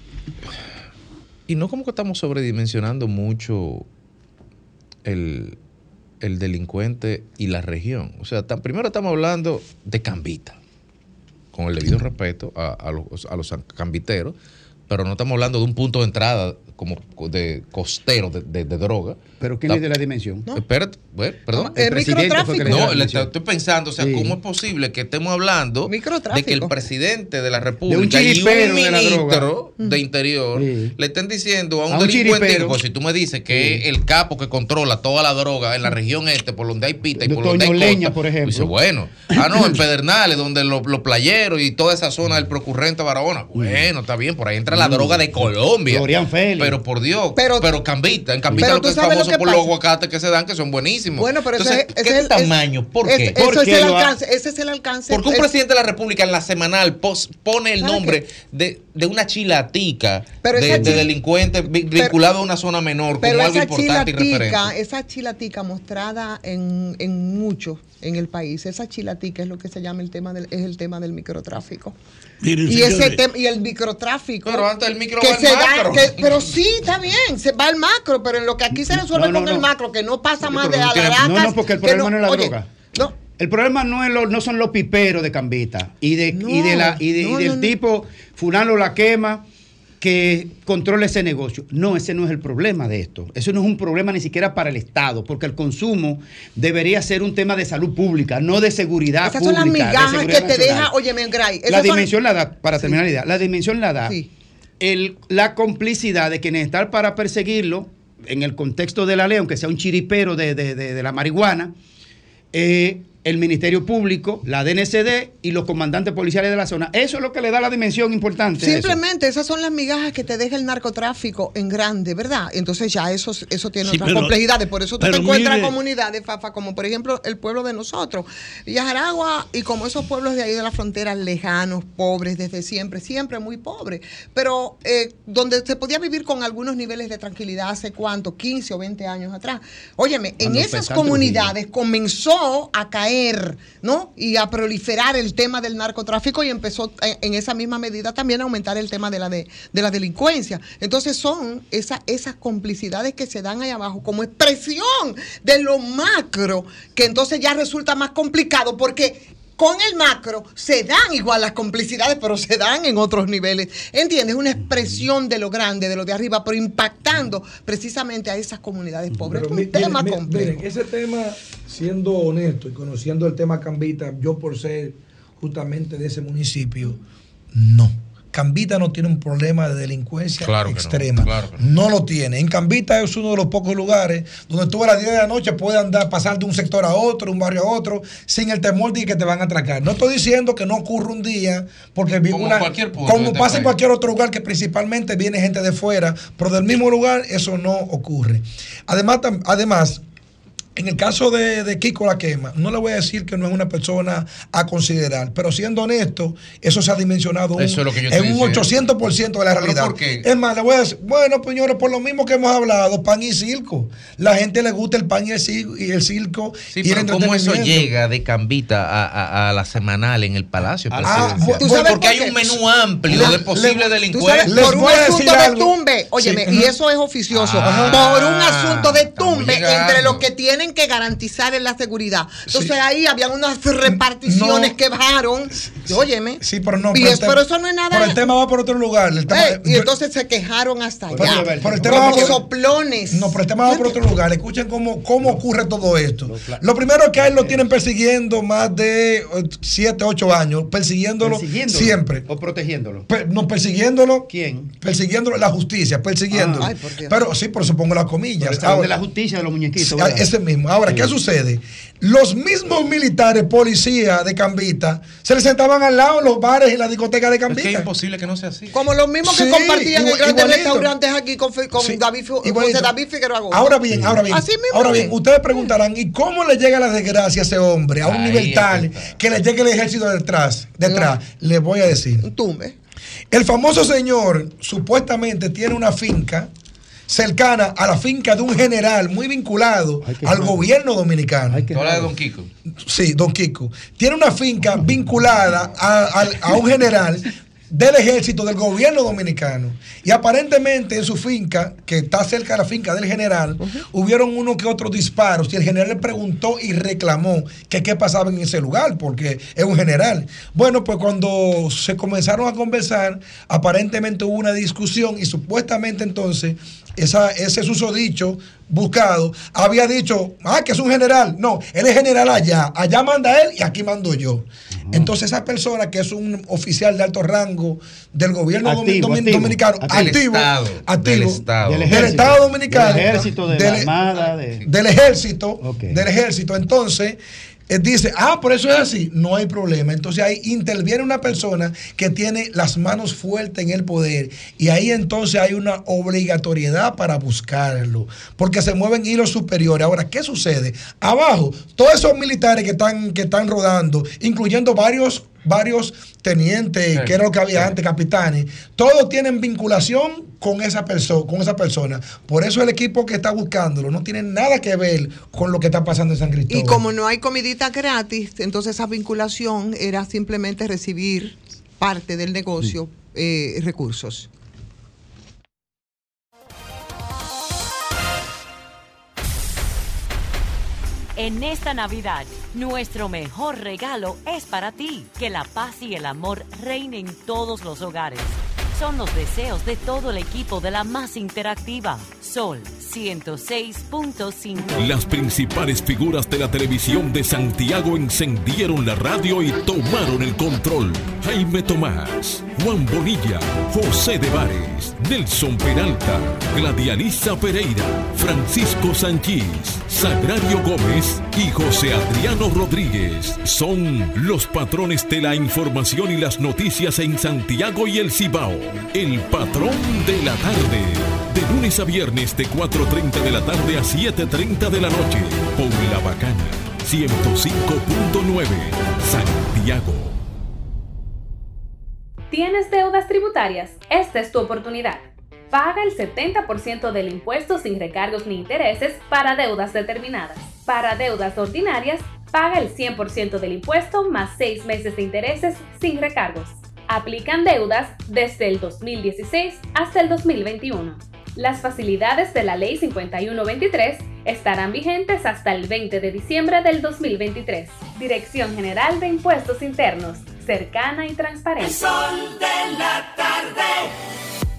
y no como que estamos sobredimensionando mucho el, el delincuente y la región. O sea, tan- primero estamos hablando de Cambita, con el debido respeto a, a los, a los cambiteros, pero no estamos hablando de un punto de entrada como de costero de, de- de droga. Pero ¿quién le dio la dimensión? Espérate, bueno, perdón. El dio No, le estoy pensando, o sea, Sí. ¿cómo es posible que estemos hablando de que el presidente de la De un República y un de ministro de Interior Sí. le estén diciendo a un, A un delincuente, pues si tú me dices que es el capo que controla toda la droga en la región este, por donde hay pita y por donde hay costa, Leña, por ejemplo. Dice, bueno, ah, no, en Pedernales, donde los, playeros y toda esa zona del procurrente Barahona. Bueno, está bien, por ahí entra la Mm. droga de Colombia. Florian Félix. Pero por Dios, Pero- pero, Cambita, en Cambita pero lo que es lo famoso que por los aguacates que se dan, que son buenísimos. Bueno, pero ese Entonces, es- ¿qué ese es- tamaño? ¿Por es- qué? Eso ¿Por es el ha- alcance, ese es el alcance. Porque un Es- presidente de la República en la semanal pos- pone el ¿Sabe nombre de, de una chilatica Pero de, de delincuente vi- vinculado a una zona menor Pero como algo esa importante y chilatica, referente. esa chilatica mostrada en, en mucho en el país, esa chilatica es lo que se llama el tema del, es el tema del microtráfico. Miren, Y ese tema, y el microtráfico. Pero antes del micro que va el se da- macro. que- pero sí, está bien, se va al macro, pero en lo que aquí se resuelve No, no, con el macro, que no pasa más de pero no no, no, porque el problema no es la oye, droga. No, El problema no, es lo- no son los piperos de Cambita y, de, y, de la, y, de- y No, del tipo fulano la quema que controla ese negocio. No, ese no es el problema de esto. Eso no es un problema ni siquiera para el Estado, porque el consumo debería ser un tema de salud pública, no de seguridad esas son pública. las de migajas que te deja, oye, Gray. La esas son- dimensión la da, para terminar la idea, la dimensión la da Sí. el- la complicidad de quienes están para perseguirlo, en el contexto de la ley, aunque sea un chiripero de, de- de- de la marihuana, eh, el Ministerio Público, la DNCD y los comandantes policiales de la zona. Eso es lo que le da la dimensión importante. Simplemente esas son las migajas que te deja el narcotráfico en grande, ¿verdad? Entonces ya eso, eso tiene Sí, otras pero- complejidades. Por eso tú te encuentras mire- comunidades, Fafa, como por ejemplo el pueblo de nosotros, Villajaragua y como esos pueblos de ahí de la frontera lejanos, pobres desde siempre, siempre muy pobres, pero eh, donde se podía vivir con algunos niveles de tranquilidad hace cuánto, 15 o 20 años atrás. Óyeme, en esas comunidades comenzó a caer, ¿no? Y a proliferar el tema del narcotráfico y empezó en, en esa misma medida también a aumentar el tema de la, de, de la delincuencia. Entonces son esa- esas complicidades que se dan ahí abajo como expresión de lo macro, que entonces ya resulta más complicado porque con el macro se dan igual las complicidades, pero se dan en otros niveles. ¿Entiendes? Una expresión de lo grande, de lo de arriba, pero impactando precisamente a esas comunidades pobres. Pero es un tema miren, complejo. miren, ese tema, siendo honesto y conociendo el tema Cambita, yo por ser justamente de ese municipio, no. Cambita no tiene un problema de delincuencia Claro que no, extrema. claro no. lo tiene. En Cambita es uno de los pocos lugares donde tú a las 10 de la noche puedes andar, pasar de un sector a otro, un barrio a otro, sin el temor de que te van a atracar. No estoy diciendo que no ocurre un día, porque Como una- cualquier como pasa en cualquier otro lugar que principalmente viene gente de fuera, pero del mismo lugar eso no ocurre. Además, además en el caso de, de Kiko La Quema, no le voy a decir que no es una persona a considerar, pero siendo honesto, eso se ha dimensionado un- Eso es lo que yo en un diciendo. 800% de la ¿Pero realidad. por qué? Es más, le voy a decir, bueno, señores, por lo mismo que hemos hablado, pan y circo. La gente le gusta el pan y el circo, y el circo Sí, y el pero ¿cómo eso llega de Cambita a, a- a la semanal en el Palacio Ah, Presidencial? ¿tú sabes Porque por hay un menú amplio Le- de posibles le- delincuentes. Sabes, por un asunto de tumbe, óyeme, Sí, y eso es oficioso, Ah, por un asunto de tumbe entre los que tienen que garantizar en la seguridad. Entonces ahí habían unas reparticiones que bajaron, óyeme, Sí, pero no. y pero es- eso no es nada. Pero el tema va por otro lugar. El tema- Eh, y yo- entonces se quejaron hasta Pero- allá. pero el tema va Como por- soplones. No, pero el tema va por otro lugar. Escuchen cómo, cómo ocurre todo esto. Lo primero es que a él lo tienen persiguiendo más de 7, 8 años. Persiguiéndolo, Persiguiéndolo siempre. O protegiéndolo. Per- no, persiguiéndolo. ¿Quién? Persiguiéndolo, la justicia, persiguiéndolo. Ah, ay, pero sí, por eso pongo las Pero comillas. de la justicia de los muñequitos. Sí, ¿verdad? ese mismo. Ahora, ¿qué sucede? Los mismos militares, policías de Cambita, se les sentaban al lado en los bares y la discoteca de Cambita. Es que es imposible que no sea así. Como los mismos que Sí, compartían en igual- grandes igualito. restaurantes aquí con, con Sí, David. José David Figueroa Gómez. Ahora bien, ahora bien. Así mismo ahora bien, ustedes preguntarán, ¿y cómo le llega la desgracia a ese hombre a un Ahí nivel tal que le llegue el ejército detrás? Detrás, le voy a decir. Un tumbe. El famoso señor supuestamente tiene una finca cercana a la finca de un general muy vinculado al gobierno dominicano. De Don Kiko. Sí, Don Kiko. Tiene una finca vinculada a, al- a un general del ejército del gobierno dominicano. Y aparentemente en su finca, que está cerca de la finca del general, hubieron uno que otros disparos. Y el general le preguntó y reclamó que qué pasaba en ese lugar, porque es un general. Bueno, pues cuando se comenzaron a conversar, aparentemente hubo una discusión y supuestamente entonces esa, ese susodicho buscado había dicho, ah, que es un general. No, él es general allá. Allá manda él y aquí mando yo. Entonces esa persona que es un oficial de alto rango del gobierno Activo, domi- activo. dominicano, Del activo, Estado, activo, del Estado. Del del ejército. Estado dominicano, Del ejército, de la del- armada, de- del ejército, del ejército. Entonces, dice, ah, por eso es así, no hay problema. Entonces ahí interviene una persona que tiene las manos fuertes en el poder y ahí entonces hay una obligatoriedad para buscarlo, porque se mueven hilos superiores. Ahora, ¿qué sucede? Abajo, todos esos militares que están, que están rodando, incluyendo varios varios tenientes, Sí, que era lo que había sí. antes, capitanes, todos tienen vinculación con esa persona, con esa persona. Por eso el equipo que está buscándolo no tiene nada que ver con lo que está pasando en San Cristóbal. Y como no hay comidita gratis, entonces esa vinculación era simplemente recibir parte del negocio, eh, recursos. En esta Navidad, nuestro mejor regalo es para ti. Que la paz y el amor reinen en todos los hogares. Son los deseos de todo el equipo de la más interactiva. Sol 106.5. Las principales figuras de la televisión de Santiago encendieron la radio y tomaron el control. Jaime Tomás, Juan Bonilla, José de Vares, Nelson Peralta, Gladialisa Pereira, Francisco Sanchís, Sagrario Gómez y José Adriano Rodríguez son los patrones de la información y las noticias en Santiago y el Cibao. El patrón de la tarde. De lunes a viernes de 4.30 de la tarde a 7.30 de la noche. Por La Bacana 105.9 Santiago. ¿Tienes deudas tributarias? Esta es tu oportunidad. Paga el 70% del impuesto sin recargos ni intereses para deudas determinadas. Para deudas ordinarias, paga el 100% del impuesto más 6 meses de intereses sin recargos. Aplican deudas desde el 2016 hasta el 2021. Las facilidades de la Ley 5123 Estarán vigentes hasta el 20 de diciembre del 2023. Dirección General de Impuestos Internos, cercana y transparente. sol de la tarde.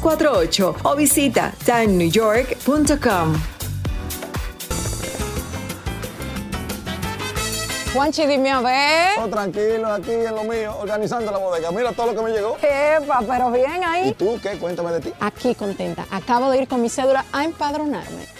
917-388-2248 o visita tannewyork.com. Juanchi, dime a ver. Oh, tranquilo, aquí en lo mío, organizando la bodega. Mira todo lo que me llegó. Epa, pero bien ahí. ¿Y tú qué? Cuéntame de ti. Aquí contenta. Acabo de ir con mi cédula a empadronarme.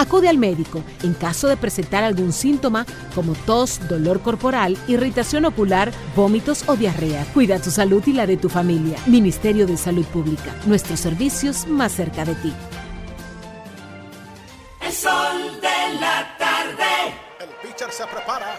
Acude al médico en caso de presentar algún síntoma como tos, dolor corporal, irritación ocular, vómitos o diarrea. Cuida tu salud y la de tu familia. Ministerio de Salud Pública. Nuestros servicios más cerca de ti. El sol de la tarde. El pitcher se prepara,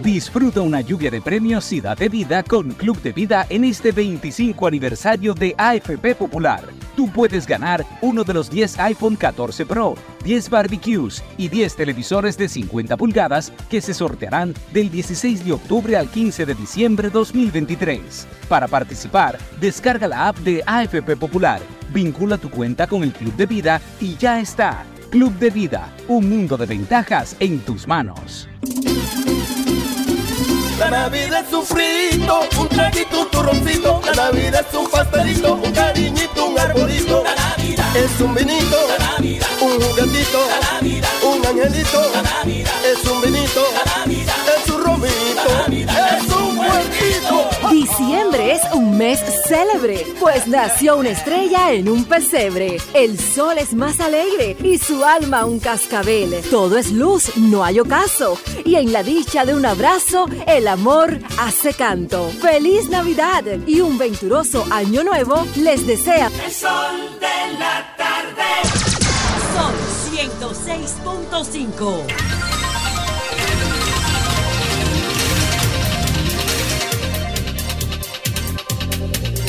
Disfruta una lluvia de premios y date vida con Club de Vida en este 25 aniversario de AFP Popular. Tú puedes ganar uno de los 10 iPhone 14 Pro, 10 barbecues y 10 televisores de 50 pulgadas que se sortearán del 16 de octubre al 15 de diciembre 2023. Para participar, descarga la app de AFP Popular, vincula tu cuenta con el Club de Vida y ya está. Club de Vida, un mundo de ventajas en tus manos. La Navidad es un frito, un traguito, un turroncito. La Navidad es un pastelito, un cariñito, un arbolito. La Navidad es un vinito, la Navidad un juguetito, la Navidad un angelito. La Navidad es un vinito, la Navidad mes célebre, pues nació una estrella en un pesebre. El sol es más alegre y su alma un cascabel. Todo es luz, no hay ocaso. Y en la dicha de un abrazo, el amor hace canto. ¡Feliz Navidad! Y un venturoso año nuevo les desea. El sol de la tarde. Sol 106.5.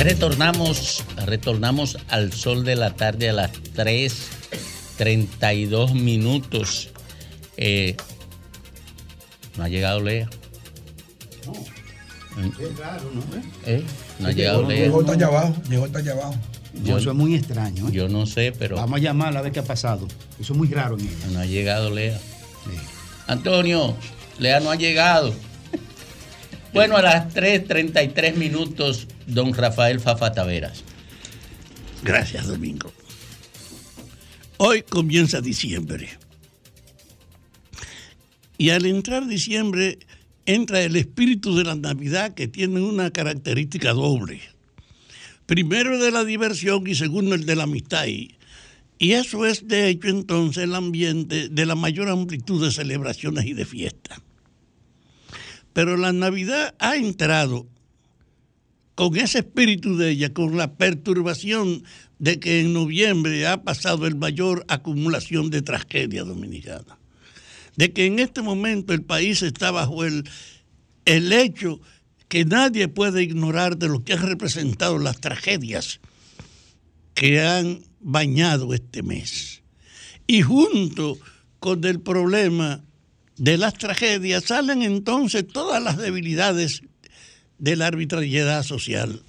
Retornamos, retornamos al sol de la tarde a las 3.32 minutos. Eh, no ha llegado Lea. Es raro, ¿no? ¿Eh? No ha llegado Lea. Llegó hasta allá abajo, llegó hasta allá abajo. No, eso es muy extraño. ¿eh? Yo no sé, pero Vamos a llamarla a ver qué ha pasado. Eso es muy raro en ella. no ha llegado Lea. Antonio, Lea no ha llegado. Bueno, a las 3.33 minutos, don Rafael Fafa Taveras. Gracias, Domingo. Hoy comienza diciembre. Y al entrar diciembre entra el espíritu de la Navidad que tiene una característica doble. Primero de la diversión y segundo el de la amistad. Y eso es de hecho entonces el ambiente de la mayor amplitud de celebraciones y de fiestas. Pero la Navidad ha entrado con ese espíritu de ella, con la perturbación de que en noviembre ha pasado el mayor acumulación de tragedia dominicana. De que en este momento el país está bajo el, el hecho que nadie puede ignorar de lo que han representado las tragedias que han bañado este mes. Y junto con el problema de las tragedias salen entonces todas las debilidades de la arbitrariedad social.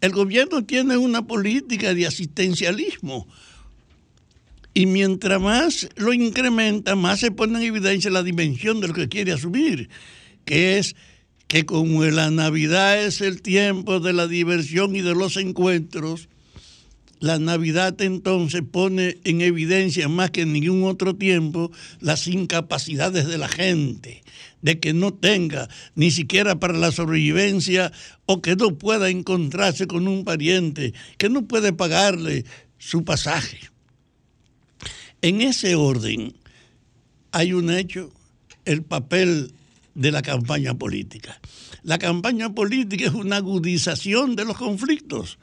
El gobierno tiene una política de asistencialismo y mientras más lo incrementa, más se pone en evidencia la dimensión de lo que quiere asumir, que es que como la Navidad es el tiempo de la diversión y de los encuentros, la Navidad entonces pone en evidencia más que en ningún otro tiempo las incapacidades de la gente, de que no tenga ni siquiera para la sobrevivencia o que no pueda encontrarse con un pariente, que no puede pagarle su pasaje. En ese orden hay un hecho, el papel de la campaña política. La campaña política es una agudización de los conflictos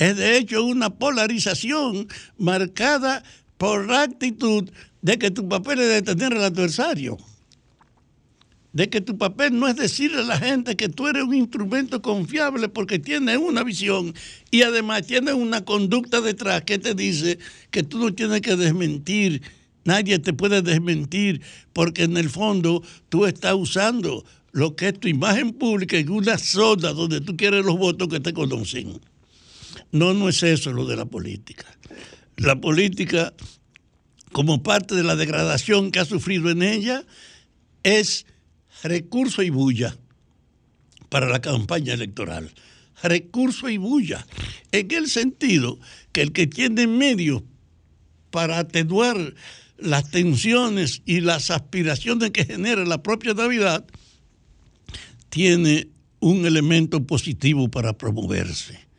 es de hecho una polarización marcada por la actitud de que tu papel es detener al adversario. De que tu papel no es decirle a la gente que tú eres un instrumento confiable porque tienes una visión y además tienes una conducta detrás que te dice que tú no tienes que desmentir. Nadie te puede desmentir porque en el fondo tú estás usando lo que es tu imagen pública en una zona donde tú quieres los votos que te conocen. No, no es eso lo de la política. La política, como parte de la degradación que ha sufrido en ella, es recurso y bulla para la campaña electoral. Recurso y bulla. En el sentido que el que tiene medios para atenuar las tensiones y las aspiraciones que genera la propia Navidad, tiene un elemento positivo para promoverse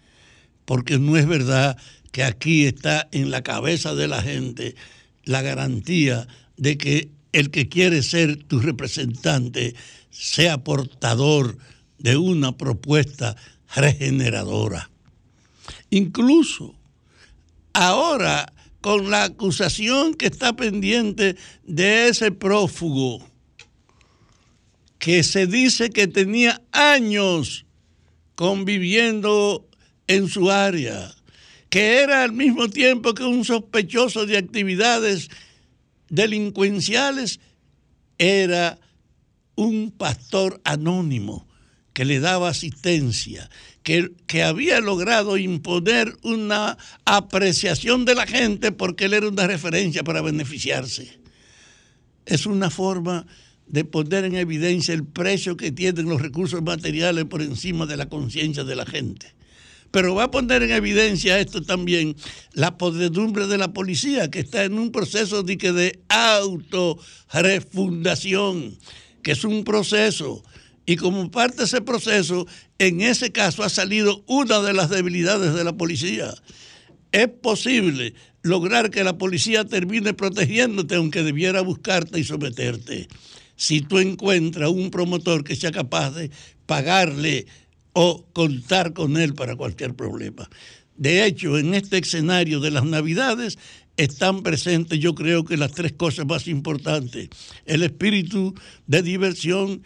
porque no es verdad que aquí está en la cabeza de la gente la garantía de que el que quiere ser tu representante sea portador de una propuesta regeneradora. Incluso ahora con la acusación que está pendiente de ese prófugo que se dice que tenía años conviviendo en su área, que era al mismo tiempo que un sospechoso de actividades delincuenciales, era un pastor anónimo que le daba asistencia, que, que, había logrado imponer una apreciación de la gente porque él era una referencia para beneficiarse. Es una forma de poner en evidencia el precio que tienen los recursos materiales por encima de la conciencia de la gente. Pero va a poner en evidencia esto también la podredumbre de la policía, que está en un proceso de, de autorrefundación, que es un proceso. Y como parte de ese proceso, en ese caso ha salido una de las debilidades de la policía. Es posible lograr que la policía termine protegiéndote aunque debiera buscarte y someterte. Si tú encuentras un promotor que sea capaz de pagarle o contar con él para cualquier problema. De hecho, en este escenario de las Navidades están presentes yo creo que las tres cosas más importantes. El espíritu de diversión,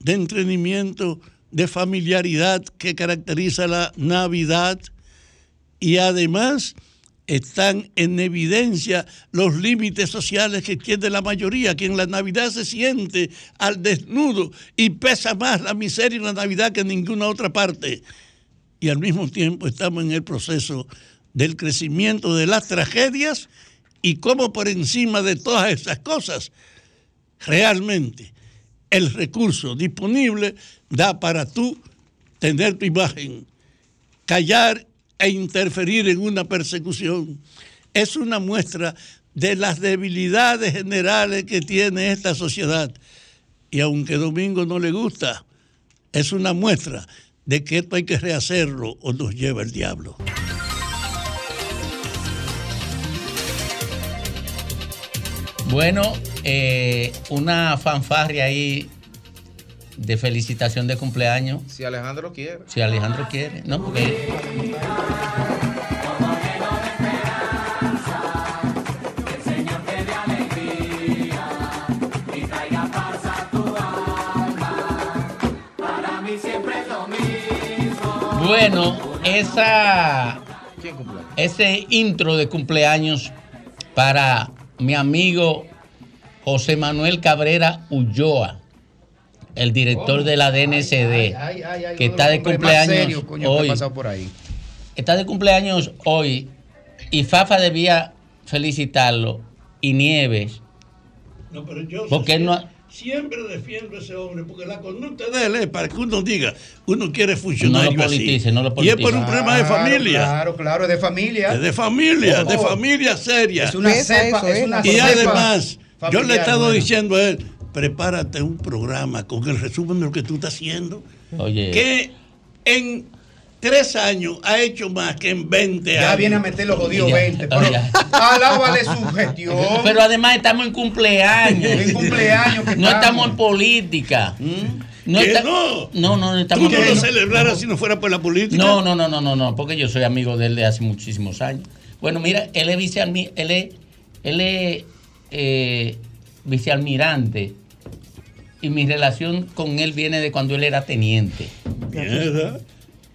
de entretenimiento, de familiaridad que caracteriza la Navidad y además están en evidencia los límites sociales que tiene la mayoría, que en la Navidad se siente al desnudo y pesa más la miseria en la Navidad que en ninguna otra parte. Y al mismo tiempo estamos en el proceso del crecimiento de las tragedias y cómo por encima de todas esas cosas, realmente el recurso disponible da para tú tener tu imagen, callar e interferir en una persecución. Es una muestra de las debilidades generales que tiene esta sociedad. Y aunque Domingo no le gusta, es una muestra de que esto hay que rehacerlo o nos lleva el diablo. Bueno, eh, una fanfarria ahí de felicitación de cumpleaños. Si Alejandro quiere. Si Alejandro quiere, ¿no? Porque. Bueno, esa, ese intro de cumpleaños para mi amigo José Manuel Cabrera Ulloa, el director de la DNCD, Ay, ay, ay, que está de cumpleaños coño, hoy. pasado por ahí. Está de cumpleaños hoy y Fafa debía felicitarlo y Nieves, No, pero yo porque él no ha- siempre defiendo a ese hombre, porque la conducta de él es para que uno diga, uno quiere no funcionar lo politice, no lo Y es politice. por un problema de familia. Claro, claro, es de familia. Es de familia, de Oh. familia seria. Es una cepa, es ¿eh? una y cepa además, yo le he estado bueno. diciendo a él, prepárate un programa con el resumen de lo que tú estás haciendo. Oye. Que en tres años ha hecho más que en 20 años. Ya viene a meter los jodidos Ya, 20. Pero oye. alábale su gestión. Pero además estamos en cumpleaños. En cumpleaños que No estamos. estamos en política. No, ¿Que está- no? no, no, no Tú estamos no en lo celebraras si no fuera por la política. No, no, no, no, no, no, porque yo soy amigo de él de hace muchísimos años. Bueno, mira, él es vicealmi- él es, él es eh, vicealmirante y mi relación con él viene de cuando él era teniente. Mierda.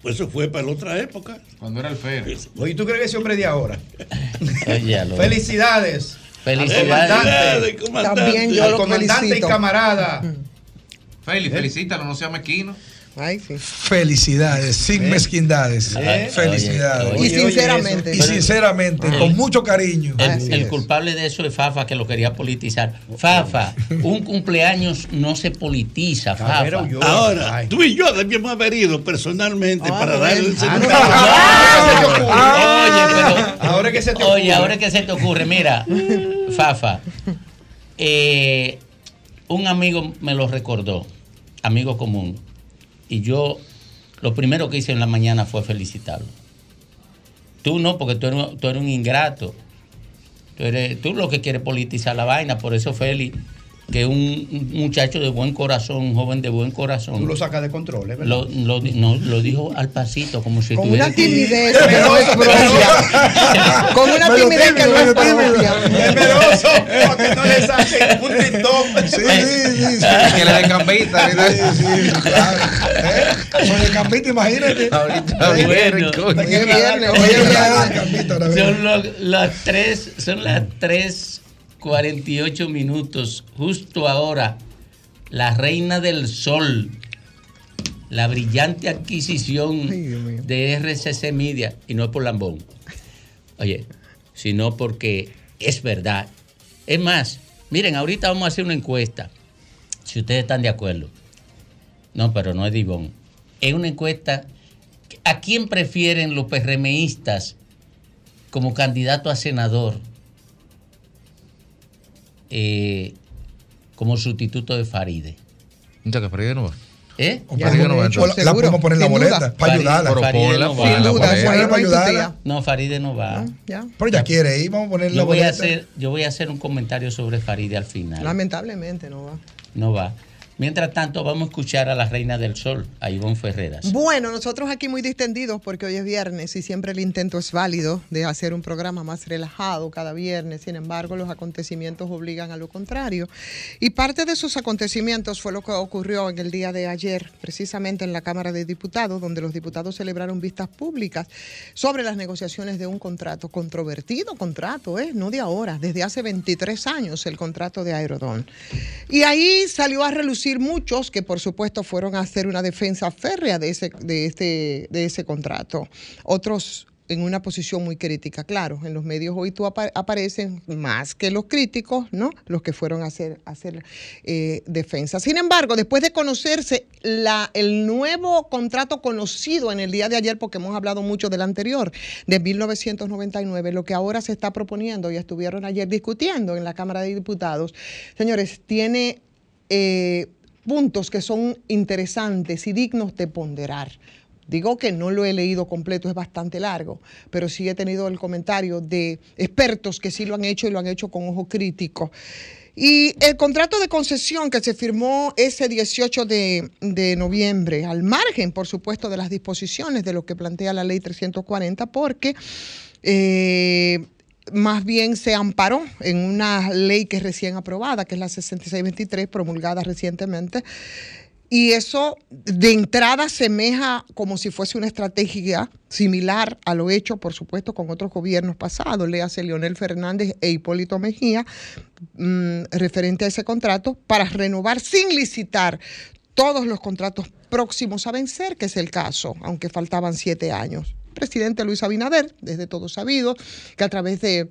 Pues eso fue para la otra época. Cuando era el Férez. Oye, ¿tú crees que ese hombre es de ahora? Óyalo. Felicidades. Felicidades. Comandante. comandante. También yo lo comandante y camarada. Feli, felicítalo, no sea mezquino. Ay, sí. Felicidades, sin mezquindades. Eh, Felicidades. oye, Y sinceramente. Y sinceramente, con mucho cariño. El, el culpable de eso es Fafa, que lo quería politizar. Fafa, un cumpleaños no se politiza, Fafa. Ahora, tú y yo debíamos haber ido personalmente para darle el segundo. Oye, pero. Ahora que se te Oye, ocurre. ahora que se te ocurre, mira, Fafa, eh, un amigo me lo recordó, amigo común, y yo lo primero que hice en la mañana fue felicitarlo. Tú no, porque tú eres, tú eres un ingrato. Tú, eres, tú lo que quieres politizar la vaina, por eso Félix, que un, muchacho de buen corazón, un joven de buen corazón. Tú lo sacas de control, ¿eh? ¿verdad? Lo, lo, no, lo dijo al pasito, como si Con una timidez que no es propia. Con una timidez que no es propia. Es meroso, para que no le saquen un TikTok. Sí, sí, sí. sí. Que le den cambita. Sí, sí, claro. ¿Eh? Imagínate. Ahorita Bueno. Hoy es viernes, hoy es viernes. Son las tres, son las 3.48 minutos. Justo ahora, la reina del sol, la brillante adquisición Ay, de RCC Media, y no es por lambón, oye, sino porque es verdad. Es más, miren, ahorita vamos a hacer una encuesta, si ustedes están de acuerdo. No, pero no es Divón. Es una encuesta. ¿A quién prefieren los PRMistas como candidato a senador eh, como sustituto de Faride? Mucha que Faride no va. ¿Eh? O Ya, Faride no va a entrar. seguro, La podemos poner en la sin duda. boleta para Faride- ayudarla. Pero Faride no va. la Sin duda, boleta. no hay Ayudarla. No, Faride no va. Ya. Pero ya quiere ir, vamos a poner en la Yo voy, a boleta. hacer, yo voy a hacer un comentario sobre Faride al final. Lamentablemente no va. No va. Mientras tanto, vamos a escuchar a la reina del sol, a Ivonne Ferreras. Bueno, nosotros aquí muy distendidos porque hoy es viernes y siempre el intento es válido de hacer un programa más relajado cada viernes. Sin embargo, los acontecimientos obligan a lo contrario. Y parte de esos acontecimientos fue lo que ocurrió en el día de ayer, precisamente en la Cámara de Diputados, donde los diputados celebraron vistas públicas sobre las negociaciones de un contrato, controvertido contrato, ¿eh? no de ahora, desde hace 23 años el contrato de Aerodón. Y ahí salió a relucir muchos que por supuesto fueron a hacer una defensa férrea de ese, de este, de ese contrato. Otros en una posición muy crítica. Claro, en los medios hoy tú apa- aparecen más que los críticos, ¿no? Los que fueron a hacer, a hacer eh, defensa. Sin embargo, después de conocerse la, el nuevo contrato conocido en el día de ayer, porque hemos hablado mucho del anterior, de 1999, lo que ahora se está proponiendo y estuvieron ayer discutiendo en la Cámara de Diputados, señores, tiene eh, puntos que son interesantes y dignos de ponderar. Digo que no lo he leído completo, es bastante largo, pero sí he tenido el comentario de expertos que sí lo han hecho y lo han hecho con ojo crítico. Y el contrato de concesión que se firmó ese 18 de, noviembre, al margen, por supuesto, de las disposiciones de lo que plantea la ley 340, porque eh, más bien se amparó en una ley que es recién aprobada, que es la 6623, promulgada recientemente. Y eso de entrada semeja como si fuese una estrategia similar a lo hecho, por supuesto, con otros gobiernos pasados, le hace Leonel Fernández e Hipólito Mejía, mm, referente a ese contrato, para renovar sin licitar todos los contratos próximos a vencer, que es el caso, aunque faltaban siete años. Presidente Luis Abinader, desde todo sabido, que a través de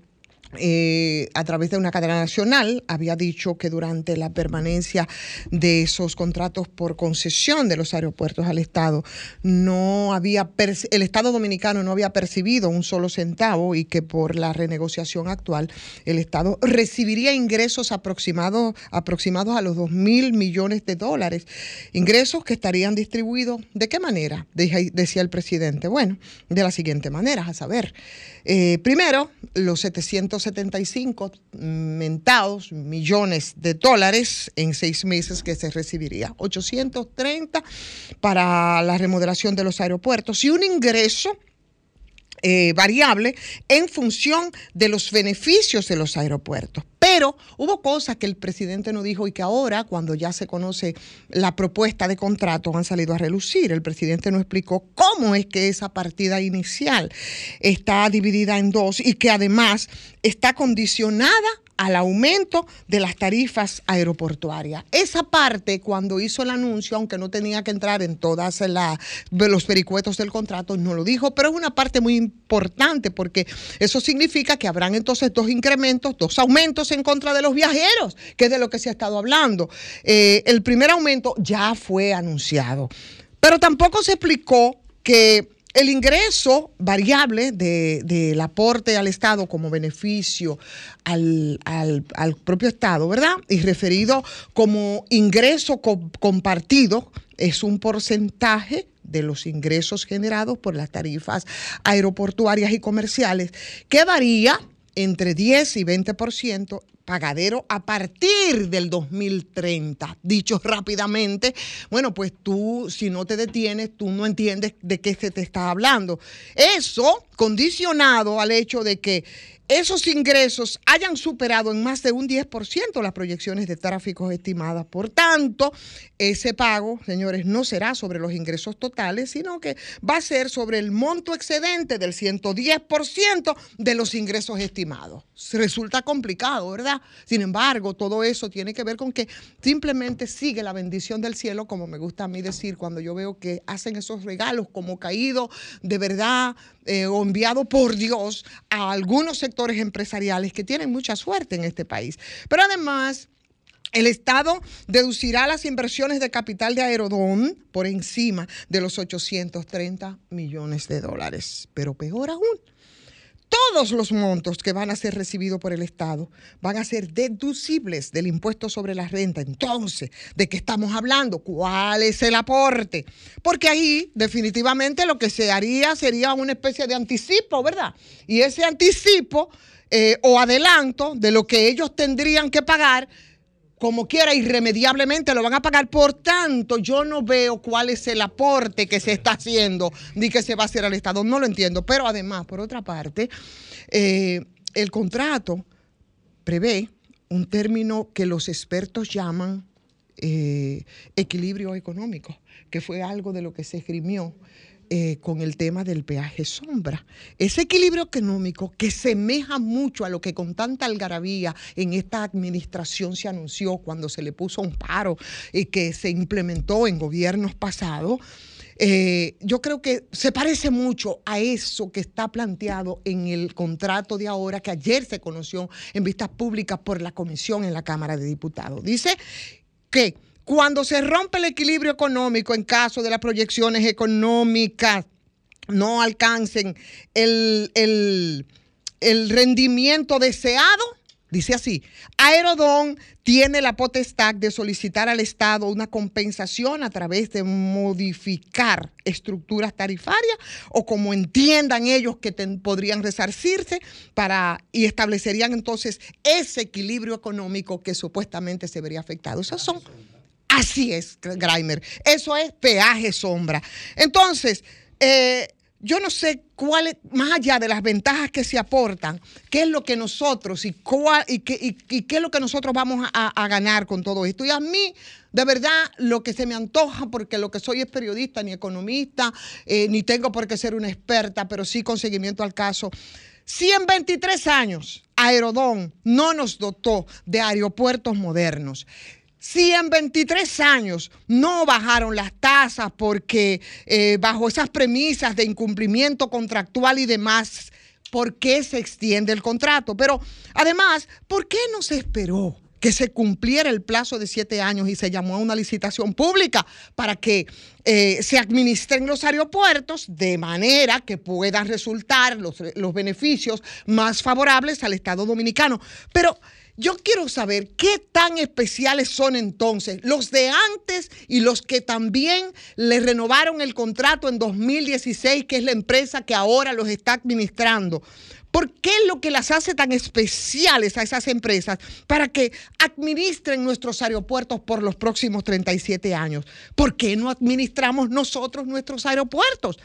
eh, a través de una cadena nacional, había dicho que durante la permanencia de esos contratos por concesión de los aeropuertos al Estado, no había el Estado dominicano no había percibido un solo centavo y que por la renegociación actual el Estado recibiría ingresos aproximados, a los 2 mil millones de dólares. Ingresos que estarían distribuidos, ¿de qué manera? Decía el presidente. Bueno, de la siguiente manera, a saber. Eh, primero, los 775 mentados millones de dólares en seis meses que se recibiría. 830 para la remodelación de los aeropuertos y un ingreso eh, variable en función de los beneficios de los aeropuertos. Pero hubo cosas que el presidente no dijo y que ahora, cuando ya se conoce la propuesta de contrato, han salido a relucir. El presidente no explicó cómo es que esa partida inicial está dividida en dos y que además está condicionada al aumento de las tarifas aeroportuarias. Esa parte, cuando hizo el anuncio, aunque no tenía que entrar en todas la- de los vericuetos del contrato, no lo dijo, pero es una parte muy importante porque eso significa que habrán entonces dos incrementos, dos aumentos en contra de los viajeros, que es de lo que se ha estado hablando. Eh, el primer aumento ya fue anunciado, pero tampoco se explicó que el ingreso variable de- del aporte al Estado como beneficio al, al- propio Estado, ¿verdad? Y referido como ingreso co- compartido, es un porcentaje de los ingresos generados por las tarifas aeroportuarias y comerciales, que varía entre 10 y 20% pagadero a partir del 2030. Dicho rápidamente, bueno, pues tú si no te detienes, tú no entiendes de qué se te está hablando. Eso condicionado al hecho de que esos ingresos hayan superado en más de un 10% las proyecciones de tráfico estimadas. Por tanto, ese pago, señores, no será sobre los ingresos totales, sino que va a ser sobre el monto excedente del 110% de los ingresos estimados. Resulta complicado, ¿verdad? Sin embargo, todo eso tiene que ver con que simplemente sigue la bendición del cielo, como me gusta a mí decir cuando yo veo que hacen esos regalos como caídos de verdad eh, o enviado por Dios a algunos sectores empresariales que tienen mucha suerte en este país. Pero además... El Estado deducirá las inversiones de capital de Aerodón por encima de los 830 millones de dólares. Pero peor aún, todos los montos que van a ser recibidos por el Estado van a ser deducibles del impuesto sobre la renta. Entonces, ¿de qué estamos hablando? ¿Cuál es el aporte? Porque ahí definitivamente lo que se haría sería una especie de anticipo, ¿verdad? Y ese anticipo eh, o adelanto de lo que ellos tendrían que pagar como quiera, irremediablemente lo van a pagar. Por tanto, yo no veo cuál es el aporte que se está haciendo ni que se va a hacer al Estado. No lo entiendo. Pero además, por otra parte, eh, el contrato prevé un término que los expertos llaman eh, equilibrio económico, que fue algo de lo que se esgrimió eh, con el tema del peaje sombra. Ese equilibrio económico que semeja mucho a lo que con tanta algarabía en esta administración se anunció cuando se le puso un paro y que se implementó en gobiernos pasados, eh, yo creo que se parece mucho a eso que está planteado en el contrato de ahora que ayer se conoció en vistas públicas por la comisión en la Cámara de Diputados. Dice que cuando se rompe el equilibrio económico en caso de las proyecciones económicas no alcancen el, el- rendimiento deseado, dice así, Aerodón tiene la potestad de solicitar al Estado una compensación a través de modificar estructuras tarifarias o como entiendan ellos que podrían resarcirse para y establecerían entonces ese equilibrio económico que supuestamente se vería afectado. Esas son Así es, Grimer. Eso es peaje sombra. Entonces, eh, yo no sé cuál es, más allá de las ventajas que se aportan, qué es lo que nosotros y, qué, es lo que nosotros vamos a, ganar con todo esto. Y a mí, de verdad, lo que se me antoja, porque lo que soy es periodista, ni economista, eh, ni tengo por qué ser una experta, pero sí con seguimiento al caso. Si en 23 años Aerodón no nos dotó de aeropuertos modernos, si en 23 años no bajaron las tasas porque eh, bajo esas premisas de incumplimiento contractual y demás, ¿por qué se extiende el contrato? Pero además, ¿por qué no se esperó? que se cumpliera el plazo de siete años y se llamó a una licitación pública para que eh, se administren los aeropuertos de manera que puedan resultar los, los beneficios más favorables al Estado dominicano. Pero yo quiero saber qué tan especiales son entonces los de antes y los que también le renovaron el contrato en 2016, que es la empresa que ahora los está administrando. ¿Por qué es lo que las hace tan especiales a esas empresas para que administren nuestros aeropuertos por los próximos 37 años? ¿Por qué no administramos nosotros nuestros aeropuertos?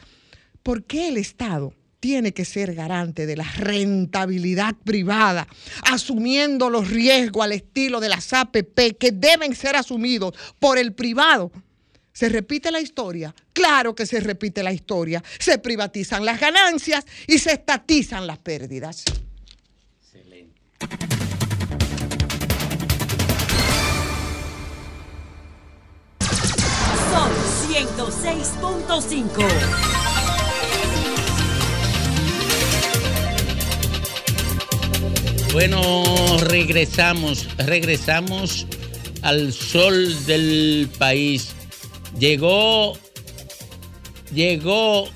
¿Por qué el Estado tiene que ser garante de la rentabilidad privada, asumiendo los riesgos al estilo de las APP que deben ser asumidos por el privado? ¿Se repite la historia? Claro que se repite la historia. Se privatizan las ganancias y se estatizan las pérdidas. Son 106.5. Bueno, regresamos, regresamos al sol del país. Llegó, llegó,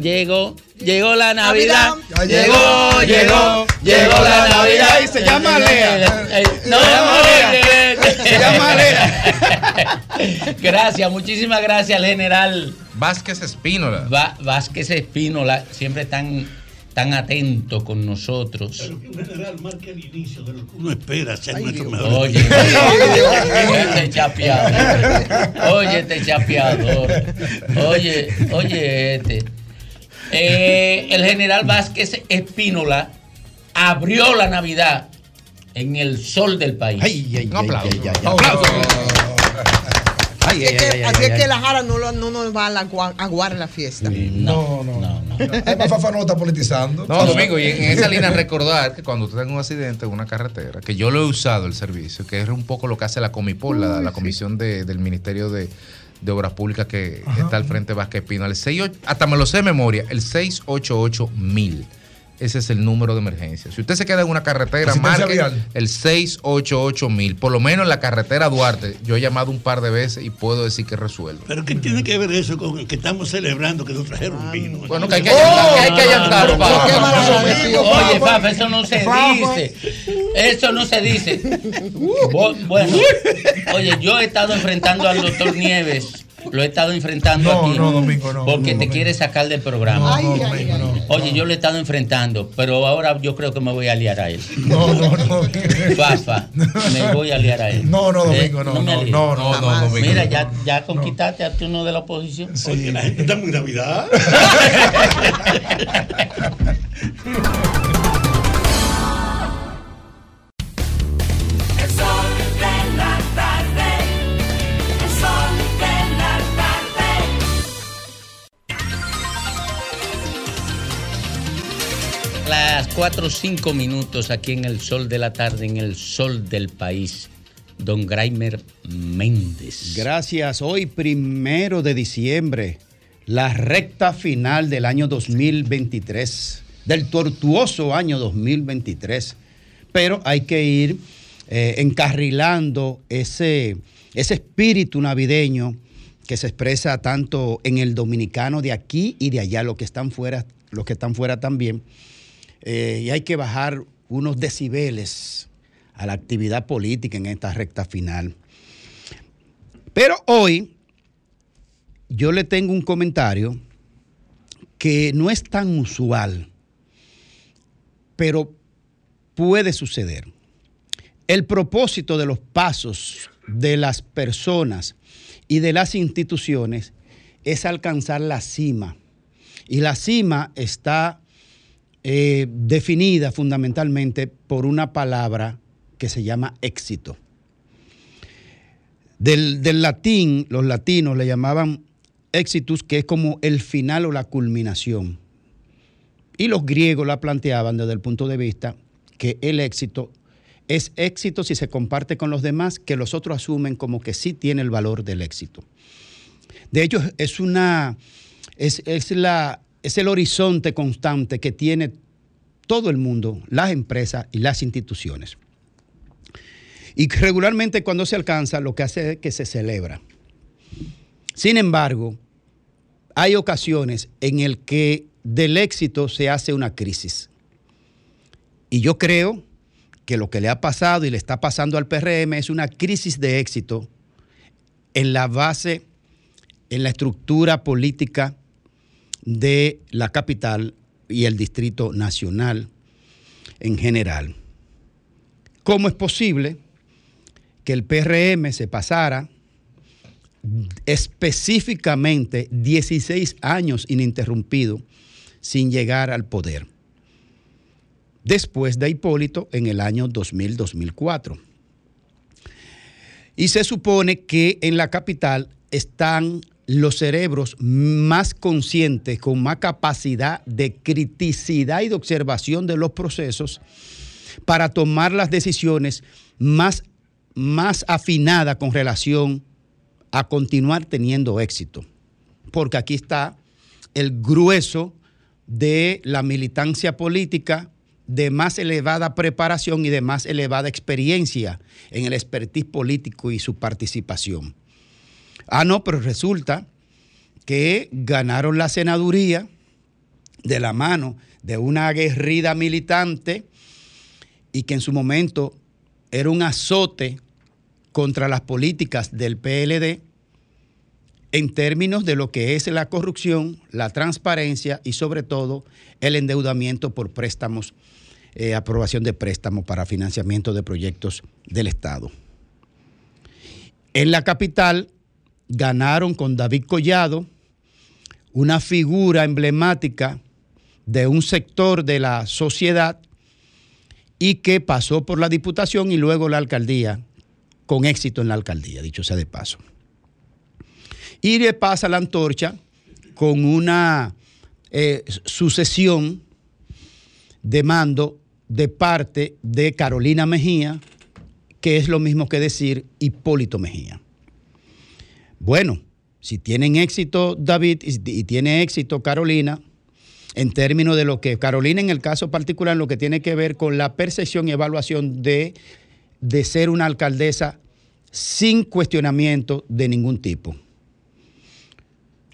llegó, llegó la Navidad. Llegó, llegó, llegó la Navidad. Ay, se llama Lea. No, Se llama Lea. oye, Se llama Lea. Gracias, muchísimas gracias al general Vázquez Espínola. Va- Vázquez Espínola, siempre tan, tan atento con nosotros. Un general marca el inicio de lo que uno espera ser nuestro mejor. Oye, oye, este chapeador. Oye, este chapeador. Oye, oye, este. Eh, el general Vázquez Espínola abrió la Navidad en el sol del país. Un Así es que, así es que la Jara no, lo- no nos va a aguar la fiesta. No, no, no. Además, Fafa no está politizando. No, Domingo, y en esa línea recordar que cuando usted tenga un accidente en una carretera, que yo lo he usado el servicio, que es un poco lo que hace la Comipol, la, la comisión de- del Ministerio de, de Obras Públicas que está al frente de Vázquez Pino. El 68 hasta me lo sé de memoria, el 688 mil. Ese es el número de emergencia. Si usted se queda en una carretera, marque vial. el 688 mil. Por lo menos en la carretera Duarte, yo he llamado un par de veces y puedo decir que resuelve. Pero ¿qué tiene que ver eso con que estamos celebrando que nos trajeron vino? Bueno, que hay que allantar, que hay que allantar, Fafa. Oye, Fafa, eso no se dice. Eso no se dice. Bueno, oye, yo he estado enfrentando al doctor Nieves. Lo he estado enfrentando No, aquí. no, Domingo, no, Porque no, te quiere sacar del programa. No, no, Domingo, no. Oye, yo lo he estado enfrentando, pero ahora yo creo que me voy a liar a él. No, no, no. Fafa, me voy a liar a él. No, no, Eh, Domingo, no, no, no, no. Domingo, Mira, ya, ya conquistaste a uno de la oposición. Oye, la gente está muy Navidad. 4 o 5 minutos aquí en el sol de la tarde, en el sol del país. Don Graimer Méndez. Gracias. Hoy, primero de diciembre, la recta final del año 2023, del tortuoso año 2023. Pero hay que ir eh, encarrilando ese, ese espíritu navideño que se expresa tanto en el dominicano de aquí y de allá, los que están fuera, los que están fuera también. Eh, y hay que bajar unos decibeles a la actividad política en esta recta final. Pero hoy yo le tengo un comentario que no es tan usual, pero puede suceder. El propósito de los pasos de las personas y de las instituciones es alcanzar la cima. Y la cima está eh, definida fundamentalmente por una palabra que se llama éxito. Del, latín, los latinos le llamaban éxitus, que es como el final o la culminación. Y los griegos la planteaban desde el punto de vista que el éxito es éxito si se comparte con los demás, que los otros asumen como que sí tiene el valor del éxito. De hecho, es una es, es la, es el horizonte constante que tiene todo el mundo, las empresas y las instituciones. Y regularmente cuando se alcanza, lo que hace es que se celebra. Sin embargo, hay ocasiones en el que del éxito se hace una crisis. Y yo creo que lo que le ha pasado y le está pasando al PRM es una crisis de éxito en la base, en la estructura política de la capital y el Distrito Nacional en general. ¿Cómo es posible que el PRM se pasara específicamente 16 años ininterrumpido sin llegar al poder? Después de Hipólito en el año 2000-2004. Y se supone que en la capital están los cerebros más conscientes, con más capacidad de criticidad y de observación de los procesos para tomar las decisiones más, más afinadas con relación a continuar teniendo éxito. Porque aquí está el grueso de la militancia política de más elevada preparación y de más elevada experiencia en el expertise político y su participación. Ah, no, pero resulta que ganaron la senaduría de la mano de una aguerrida militante y que en su momento era un azote contra las políticas del PLD en términos de lo que es la corrupción, la transparencia y sobre todo el endeudamiento por préstamos, eh, aprobación de préstamos para financiamiento de proyectos del Estado. En la capital ganaron con David Collado, una figura emblemática de un sector de la sociedad y que pasó por la diputación y luego la alcaldía, con éxito en la alcaldía, dicho sea de paso. Y le pasa la antorcha con una eh, sucesión de mando de parte de Carolina Mejía, que es lo mismo que decir Hipólito Mejía. Bueno, si tienen éxito David y, tiene éxito Carolina, en términos de lo que Carolina en el caso particular, lo que tiene que ver con la percepción y evaluación de, de ser una alcaldesa sin cuestionamiento de ningún tipo,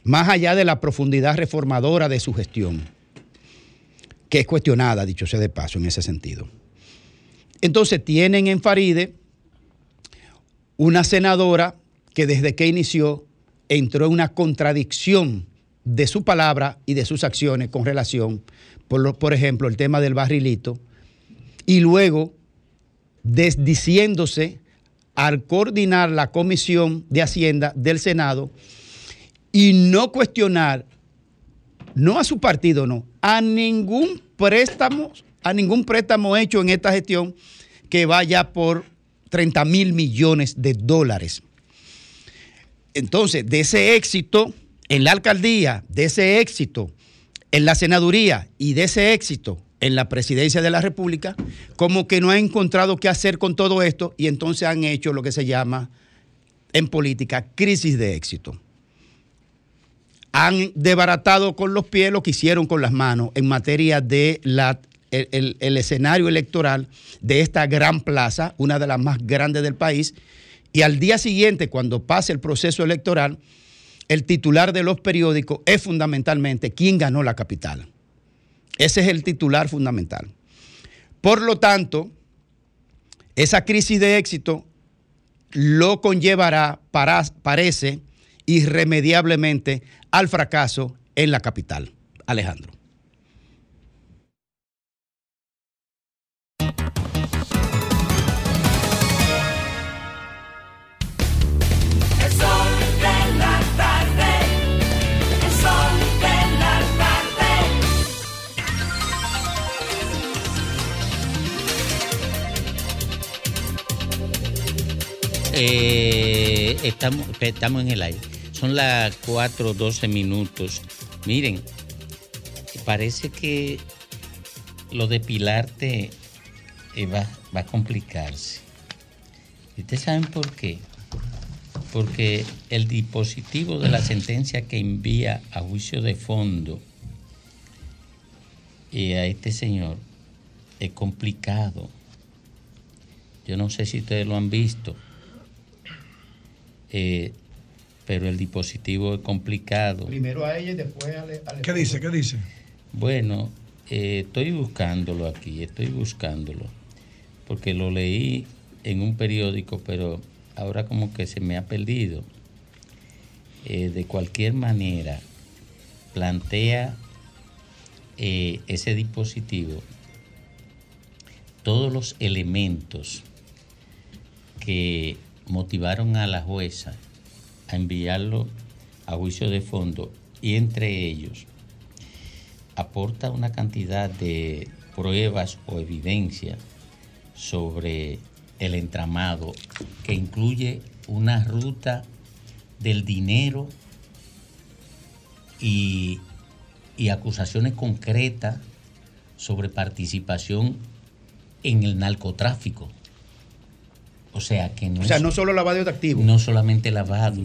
más allá de la profundidad reformadora de su gestión, que es cuestionada, dicho sea de paso, en ese sentido. Entonces tienen en Faride una senadora que desde que inició entró en una contradicción de su palabra y de sus acciones con relación, por, por ejemplo, el tema del barrilito, y luego desdiciéndose al coordinar la Comisión de Hacienda del Senado y no cuestionar, no a su partido, no, a ningún préstamo, a ningún préstamo hecho en esta gestión que vaya por 30 mil millones de dólares. Entonces, de ese éxito en la alcaldía, de ese éxito en la senaduría y de ese éxito en la presidencia de la República, como que no han encontrado qué hacer con todo esto y entonces han hecho lo que se llama en política crisis de éxito. han desbaratado con los pies lo que hicieron con las manos en materia de la, el, escenario electoral de esta gran plaza, una de las más grandes del país. Y al día siguiente, cuando pase el proceso electoral, el titular de los periódicos es fundamentalmente quién ganó la capital. Ese es el titular fundamental. Por lo tanto, esa crisis de éxito lo conllevará, para, parece, irremediablemente al fracaso en la capital. Alejandro. Eh, estamos, estamos en el aire. Son las 4:12 minutos. Miren, parece que lo de Pilarte eh, va, va a complicarse. ¿Y ustedes saben por qué? Porque el dispositivo de la sentencia que envía a juicio de fondo eh, a este señor es complicado. Yo no sé si ustedes lo han visto. Eh, pero el dispositivo es complicado. Primero a ella y después al, ¿Qué dice? ¿Qué dice? Bueno, eh, estoy buscándolo aquí, estoy buscándolo, porque lo leí en un periódico, pero ahora como que se me ha perdido. Eh, de cualquier manera, plantea eh, ese dispositivo todos los elementos que motivaron a la jueza a enviarlo a juicio de fondo y entre ellos aporta una cantidad de pruebas o evidencia sobre el entramado que incluye una ruta del dinero y, y acusaciones concretas sobre participación en el narcotráfico. O sea que no O sea, es- no solo lavado de activos. no solamente lavado.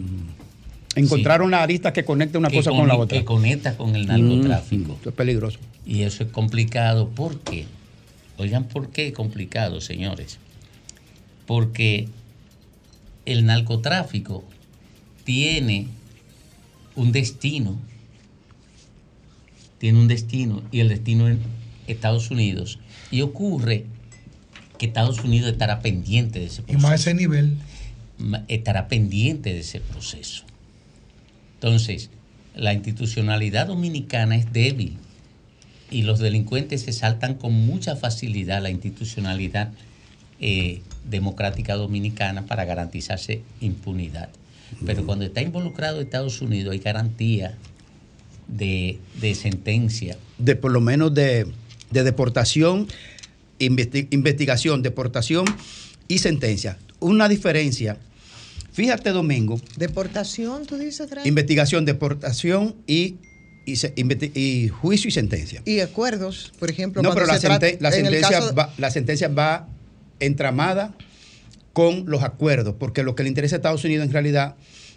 Encontraron la arista que conecta una Que cosa con, con- la otra. que conecta con el narcotráfico. Mm, esto es peligroso. Y eso es complicado. ¿Por qué? Oigan, ¿por qué es complicado, señores? Porque el narcotráfico tiene un destino. Tiene un destino y el destino es Estados Unidos. Y ocurre que Estados Unidos estará pendiente de ese Y proceso más a ese nivel. estará pendiente de ese proceso. Entonces, la institucionalidad dominicana es débil y los delincuentes se saltan con mucha facilidad la institucionalidad eh, democrática dominicana para garantizarse impunidad. Pero cuando está involucrado Estados Unidos hay garantía de, de sentencia. De por lo menos de, de deportación, investi- investigación, deportación y sentencia. Una diferencia. Fíjate, Domingo. Deportación, tú dices, Greg? Investigación, deportación y, y, se- investi- y juicio y sentencia. Y acuerdos, por ejemplo. No, pero la, se senten- sentencia caso de- va, la sentencia va entramada con los acuerdos, porque lo que le interesa a Estados Unidos en realidad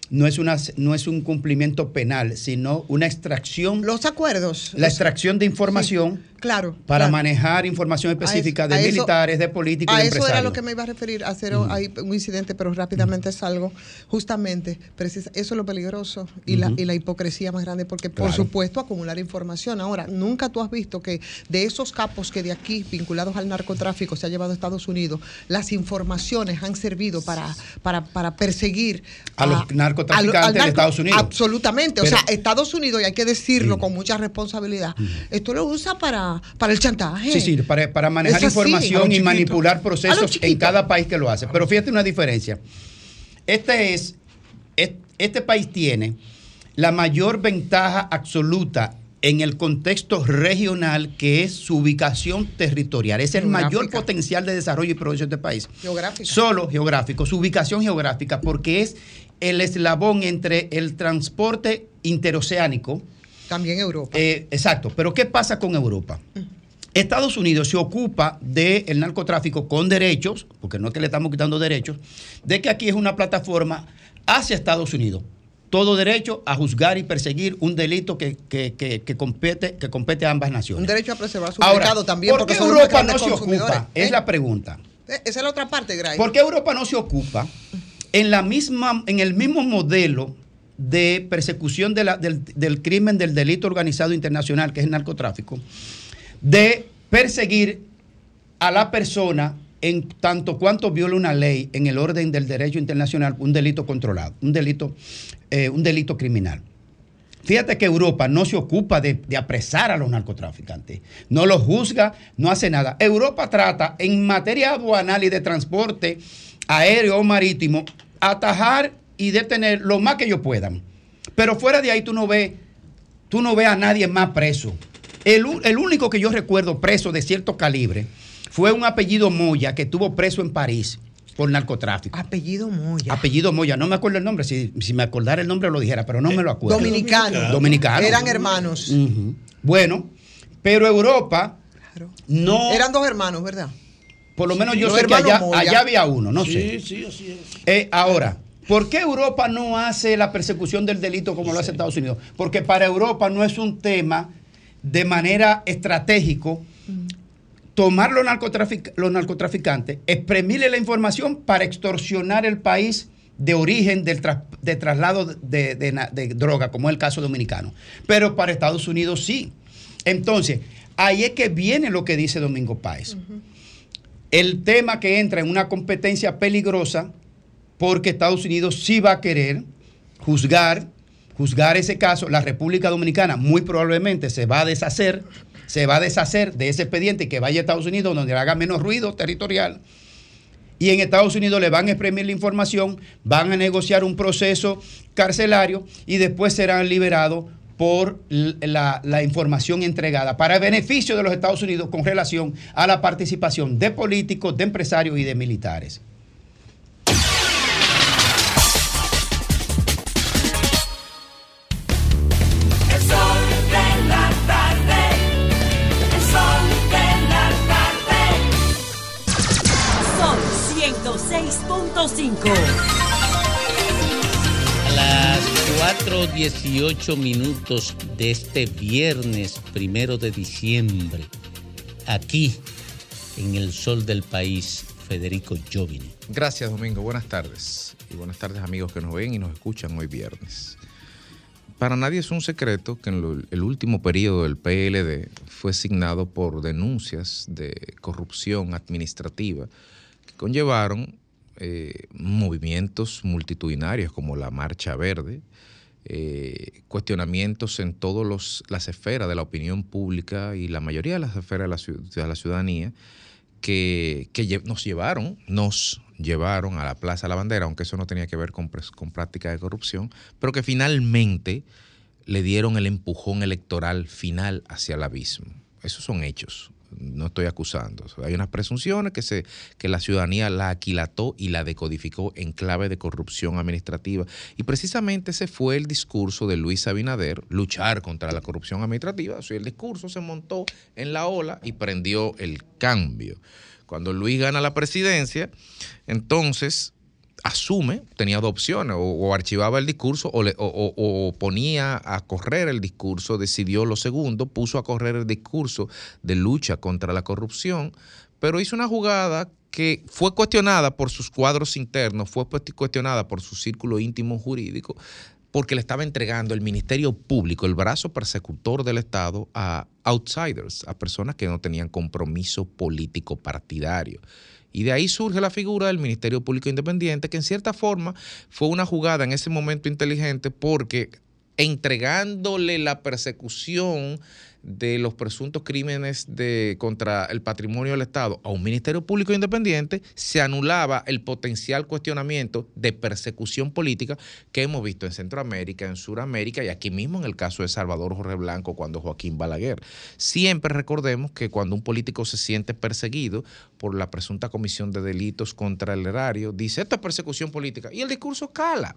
no es, una, no es un cumplimiento penal, sino una extracción. Los acuerdos. La extracción de información Claro. para claro. manejar información específica A de eso- militares, de políticos, A de eso empresarios. era lo que me iba a referir, a hacer hay un incidente, pero rápidamente salgo. Justamente, precisa- eso es lo peligroso y, la, y la hipocresía más grande, porque por supuesto acumular información. Ahora, nunca tú has visto que de esos capos que de aquí, vinculados al narcotráfico, se ha llevado a Estados Unidos, las informaciones han servido para, para, para perseguir A los narcotraficantes de Estados Unidos. Absolutamente. Pero- o sea, Estados Unidos, y hay que decirlo con mucha responsabilidad, esto lo usa para, para el chantaje. Sí, sí, para, para manejar así. Información y manipular A lo procesos en cada país que lo hace. Pero fíjate una diferencia. Este es, es- este país tiene la mayor ventaja absoluta en el contexto regional que es su ubicación territorial. Es el mayor potencial de desarrollo y progreso de este país. Geográfica. Solo geográfico, su ubicación geográfica, porque es el eslabón entre el transporte interoceánico. También Europa. Eh, exacto, pero ¿qué pasa con Europa? Estados Unidos se ocupa del narcotráfico con derechos, porque no es que le estamos quitando derechos, de que aquí es una plataforma hacia Estados Unidos. todo derecho a juzgar y perseguir un delito que, que- que- que compete, que compete a ambas naciones. Un derecho a preservar su Ahora, mercado también. ¿por porque qué unos Europa no se ocupa? Es ¿eh? la pregunta. Eh, Esa es la otra parte, Gray. ¿Por qué Europa no se ocupa en, la misma, en el mismo modelo de persecución del, del crimen, del delito organizado internacional, que es el narcotráfico, de perseguir a la persona en tanto cuanto viola una ley en el orden del derecho internacional, un delito controlado, un delito, eh, un delito criminal? Fíjate que Europa no se ocupa de, de apresar a los narcotraficantes, no los juzga, no hace nada. Europa trata en materia aduanal y de transporte aéreo o marítimo atajar y detener lo más que ellos puedan. Pero fuera de ahí tú no ves, tú no ves a nadie más preso. El, el único que yo recuerdo preso de cierto calibre fue un apellido Moya que estuvo preso en París por narcotráfico. Apellido Moya. Apellido Moya, no me acuerdo el nombre, si, si me acordara el nombre lo dijera, pero no me lo acuerdo. Dominicano. Dominicano. Eran hermanos. Bueno, pero Europa no... Eran dos hermanos, ¿verdad? Por lo menos yo sé que allá, había uno, no sí, sé. Sí, así es. Eh, ahora, ¿por qué Europa no hace la persecución del delito como lo hace Estados Unidos? Porque para Europa no es un tema de manera estratégico tomar los, narcotrafic- los narcotraficantes, exprimirle la información para extorsionar el país de origen del tras- de traslado de, de droga, como es el caso dominicano. Pero para Estados Unidos sí. Entonces, ahí es que viene lo que dice Domingo Páez. El tema que entra en una competencia peligrosa porque Estados Unidos sí va a querer juzgar, juzgar ese caso. La República Dominicana muy probablemente se va a deshacer, se va a deshacer de ese expediente que vaya a Estados Unidos donde haga menos ruido territorial. Y en Estados Unidos le van a exprimir la información, van a negociar un proceso carcelario y después serán liberados por la, información entregada para beneficio de los Estados Unidos con relación a la participación de políticos, de empresarios y de militares. El sol. Sol 106.5. 4.18 minutos de este viernes primero de diciembre, aquí en el sol del país, Federico Jovine. Gracias, Domingo. Buenas tardes. Y buenas tardes, amigos que nos ven y nos escuchan hoy viernes. Para nadie es un secreto que en el último periodo del PLD fue signado por denuncias de corrupción administrativa que conllevaron eh, movimientos multitudinarios como la Marcha Verde, eh, cuestionamientos en todas las esferas de la opinión pública y la mayoría de las esferas de la, de la ciudadanía que, que nos llevaron, nos llevaron a la Plaza de la Bandera, aunque eso no tenía que ver con, con prácticas de corrupción, pero que finalmente le dieron el empujón electoral final hacia el abismo. Esos son hechos, no estoy acusando. Hay unas presunciones que, se, que la ciudadanía la aquilató y la decodificó en clave de corrupción administrativa. Y precisamente ese fue el discurso de Luis Abinader, luchar contra la corrupción administrativa. O sea, el discurso se montó en la ola y prendió el cambio. Cuando Luis gana la presidencia, entonces asume, tenía dos opciones, o, archivaba el discurso o, le- o- o- ponía a correr el discurso, decidió lo segundo, puso a correr el discurso de lucha contra la corrupción, pero hizo una jugada que fue cuestionada por sus cuadros internos, fue cuest- cuestionada por su círculo íntimo jurídico, porque le estaba entregando el Ministerio Público, el brazo persecutor del Estado, a outsiders, a personas que no tenían compromiso político partidario. Y de ahí surge la figura del Ministerio Público Independiente, que en cierta forma fue una jugada en ese momento inteligente porque entregándole la persecución de los presuntos crímenes de, contra el patrimonio del Estado a un Ministerio Público Independiente, se anulaba el potencial cuestionamiento de persecución política que hemos visto en Centroamérica, en Sudamérica y aquí mismo en el caso de Salvador Jorge Blanco cuando Joaquín Balaguer. Siempre recordemos que cuando un político se siente perseguido por la presunta comisión de delitos contra el erario, dice esto es persecución política y el discurso cala.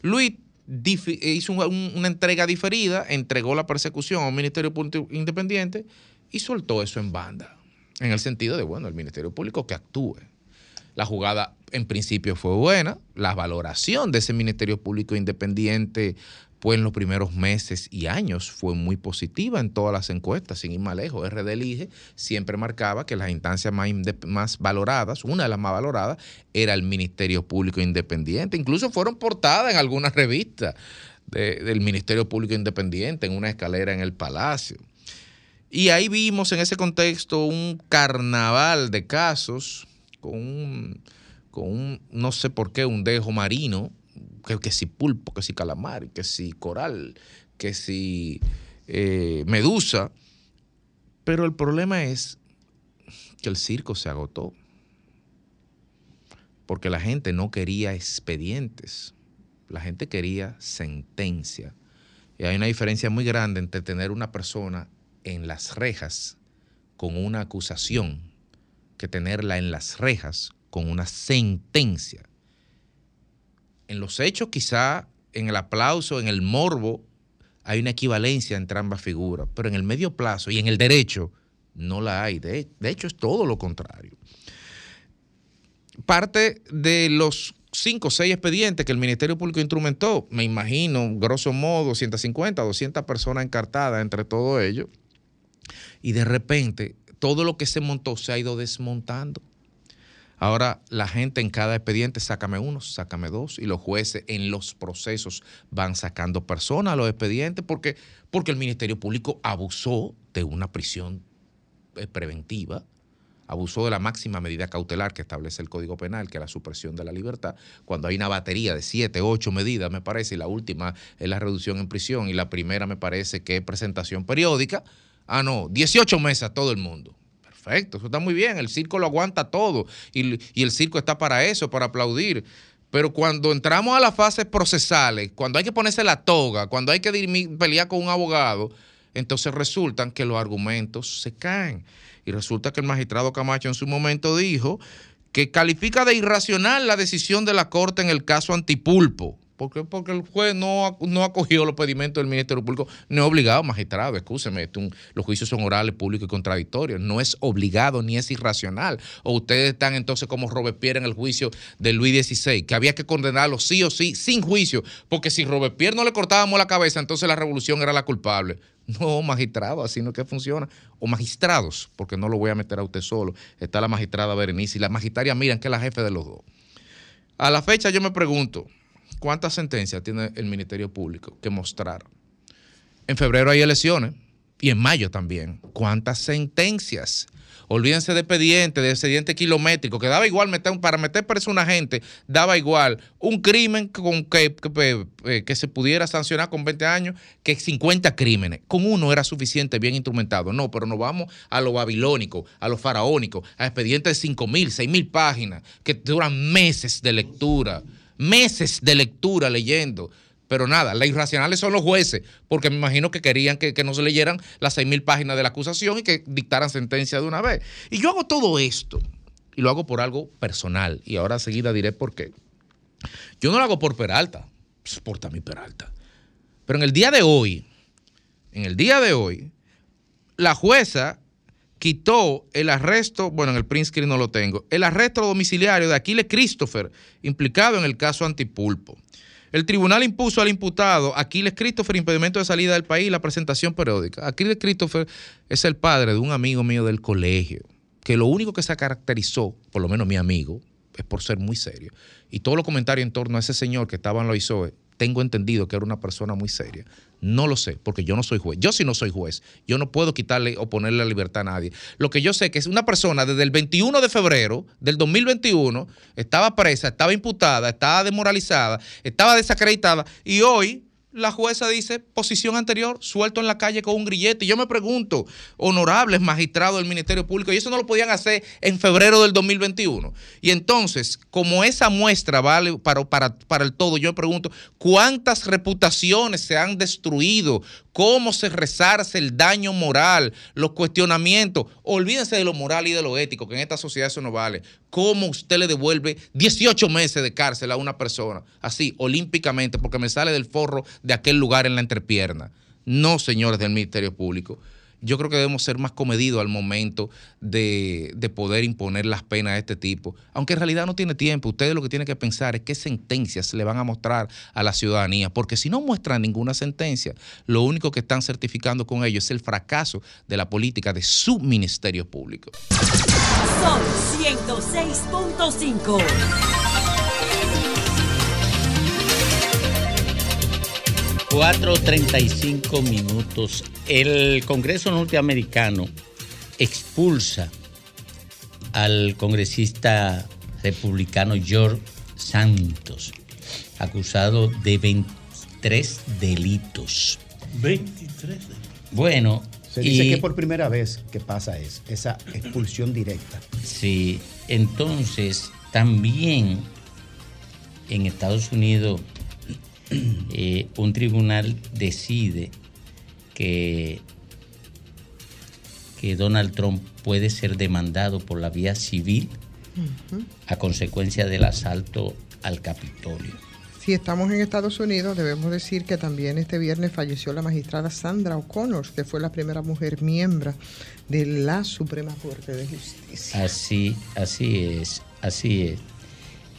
Luis hizo un- un- una entrega diferida, entregó la persecución a un Ministerio Público Independiente y soltó eso en banda. En el sentido de, bueno, el Ministerio Público que actúe. La jugada en principio fue buena. La valoración de ese Ministerio Público Independiente, pues en los primeros meses y años fue muy positiva en todas las encuestas, sin ir más lejos. RD Elige siempre marcaba que las instancias más, valoradas, una de las más valoradas, era el Ministerio Público Independiente. Incluso fueron portadas en algunas revistas de- del Ministerio Público Independiente, en una escalera en el Palacio. Y ahí vimos en ese contexto un carnaval de casos con un no sé por qué, un dejo marino, que, si pulpo, que si calamar, que si coral, que si eh, medusa. Pero el problema es que el circo se agotó. Porque la gente no quería expedientes, la gente quería sentencia. Y hay una diferencia muy grande entre tener una persona en las rejas con una acusación que tenerla en las rejas con una sentencia. En los hechos quizá, en el aplauso, en el morbo, hay una equivalencia entre ambas figuras, pero en el medio plazo y en el derecho no la hay. De, hecho, es todo lo contrario. Parte de los cinco o seis expedientes que el Ministerio Público instrumentó, me imagino, grosso modo, 150, 200 personas encartadas entre todo ello, y de repente todo lo que se montó se ha ido desmontando. Ahora la gente en cada expediente, sácame uno, sácame dos, y los jueces en los procesos van sacando personas a los expedientes porque, porque el Ministerio Público abusó de una prisión eh, preventiva, abusó de la máxima medida cautelar que establece el Código Penal, que es la supresión de la libertad, cuando hay una batería de siete, ocho medidas, me parece, y la última es la reducción en prisión, y la primera me parece que es presentación periódica. Ah, no, 18 meses a todo el mundo. Perfecto, eso está muy bien, el circo lo aguanta todo, y, y el circo está para eso, para aplaudir. Pero cuando entramos a las fases procesales, cuando hay que ponerse la toga, cuando hay que pelear con un abogado, entonces resultan que los argumentos se caen. Y resulta que el magistrado Camacho en su momento dijo que califica de irracional la decisión de la Corte en el caso Antipulpo. ¿Por qué? Porque el juez no, no acogió los pedimientos del Ministerio Público. No es obligado, magistrado, escúcheme, los juicios son orales, públicos y contradictorios. No es obligado ni es irracional. O ustedes están entonces como Robespierre en el juicio de Luis XVI, que había que condenarlo sí o sí, sin juicio, porque si Robespierre no le cortábamos la cabeza, entonces la revolución era la culpable. No, magistrado, así no es que funciona. O magistrados, porque no lo voy a meter a usted solo. Está la magistrada Berenice y la magistraria Miran, que es la jefe de los dos. A la fecha yo me pregunto, ¿cuántas sentencias tiene el Ministerio Público que mostrar? En febrero hay elecciones y en mayo también. ¿Cuántas sentencias? Olvídense de expediente, de expediente kilométrico, que daba igual meter, para meter preso a una gente, daba igual un crimen con que, que, eh, que se pudiera sancionar con 20 años que 50 crímenes. Con uno era suficiente, bien instrumentado. No, pero nos vamos a lo babilónico, a lo faraónico, a expedientes de 5 mil, 6 mil páginas, que duran meses de lectura, meses de lectura leyendo. Pero nada, las irracionales son los jueces, porque me imagino que querían que, que no se leyeran las seis mil páginas de la acusación y que dictaran sentencia de una vez. Y yo hago todo esto, y lo hago por algo personal, y ahora seguida diré por qué. Yo no lo hago por Peralta, pues, por Tami Peralta. Pero en el día de hoy, en el día de hoy, la jueza quitó el arresto, bueno, en el print screen no lo tengo, el arresto domiciliario de Aquiles Christopher, implicado en el caso Antipulpo. El tribunal impuso al imputado Aquiles Christopher impedimento de salida del país y la presentación periódica. Aquiles Christopher es el padre de un amigo mío del colegio, que lo único que se caracterizó, por lo menos mi amigo, es por ser muy serio. Y todos los comentarios en torno a ese señor que estaba en la ISOE, tengo entendido que era una persona muy seria. No lo sé, porque yo no soy juez. Yo sí no soy juez. Yo no puedo quitarle o ponerle la libertad a nadie. Lo que yo sé que es una persona desde el 21 de febrero del 2021 estaba presa, estaba imputada, estaba desmoralizada, estaba desacreditada y hoy la jueza dice posición anterior, suelto en la calle con un grillete. Y yo me pregunto, honorables magistrados del Ministerio Público, y eso no lo podían hacer en febrero del 2021. Y entonces, como esa muestra vale para, para, para el todo, yo me pregunto, ¿cuántas reputaciones se han destruido? ¿Cómo se resarce el daño moral, los cuestionamientos? Olvídense de lo moral y de lo ético, que en esta sociedad eso no vale. ¿Cómo usted le devuelve 18 meses de cárcel a una persona? Así, olímpicamente, porque me sale del forro de aquel lugar en la entrepierna. No, señores del Ministerio Público. yo creo que debemos ser más comedidos al momento de, de poder imponer las penas de este tipo, aunque en realidad no tiene tiempo. Ustedes lo que tienen que pensar es qué sentencias le van a mostrar a la ciudadanía, porque si no muestran ninguna sentencia, lo único que están certificando con ello es el fracaso de la política de su ministerio público. Son 106.5. $4.35 minutos. El Congreso norteamericano expulsa al congresista republicano George Santos, acusado de 23 delitos. 23. Bueno, Se dice y- que es por primera vez que pasa eso, esa expulsión directa. Sí, entonces también en Estados Unidos eh, un tribunal decide que, que Donald Trump puede ser demandado por la vía civil a consecuencia del asalto al Capitolio. Si estamos en Estados Unidos, debemos decir que también este viernes falleció la magistrada Sandra O'Connor, que fue la primera mujer miembro de la Suprema Corte de Justicia. Así, así es, así es.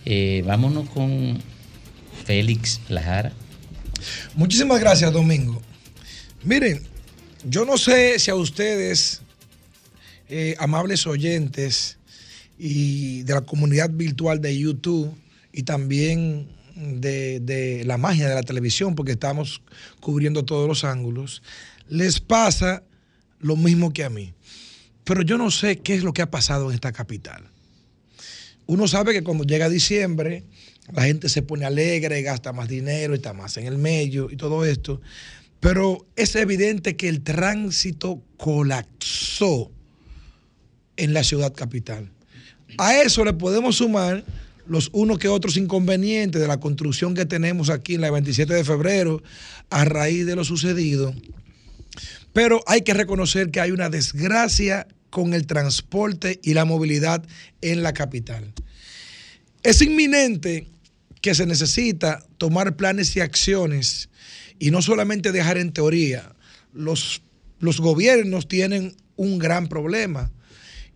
Eh, vámonos con Félix Lajara. Muchísimas gracias, Domingo. Miren, yo no sé si a ustedes, eh, amables oyentes y de la comunidad virtual de YouTube y también de, de la magia de la televisión, porque estamos cubriendo todos los ángulos, les pasa lo mismo que a mí. Pero yo no sé qué es lo que ha pasado en esta capital. Uno sabe que cuando llega diciembre, la gente se pone alegre, gasta más dinero, está más en el medio y todo esto. Pero es evidente que el tránsito colapsó en la ciudad capital. A eso le podemos sumar los unos que otros inconvenientes de la construcción que tenemos aquí en la 27 de febrero a raíz de lo sucedido. Pero hay que reconocer que hay una desgracia con el transporte y la movilidad en la capital. Es inminente que se necesita tomar planes y acciones y no solamente dejar en teoría. Los, los gobiernos tienen un gran problema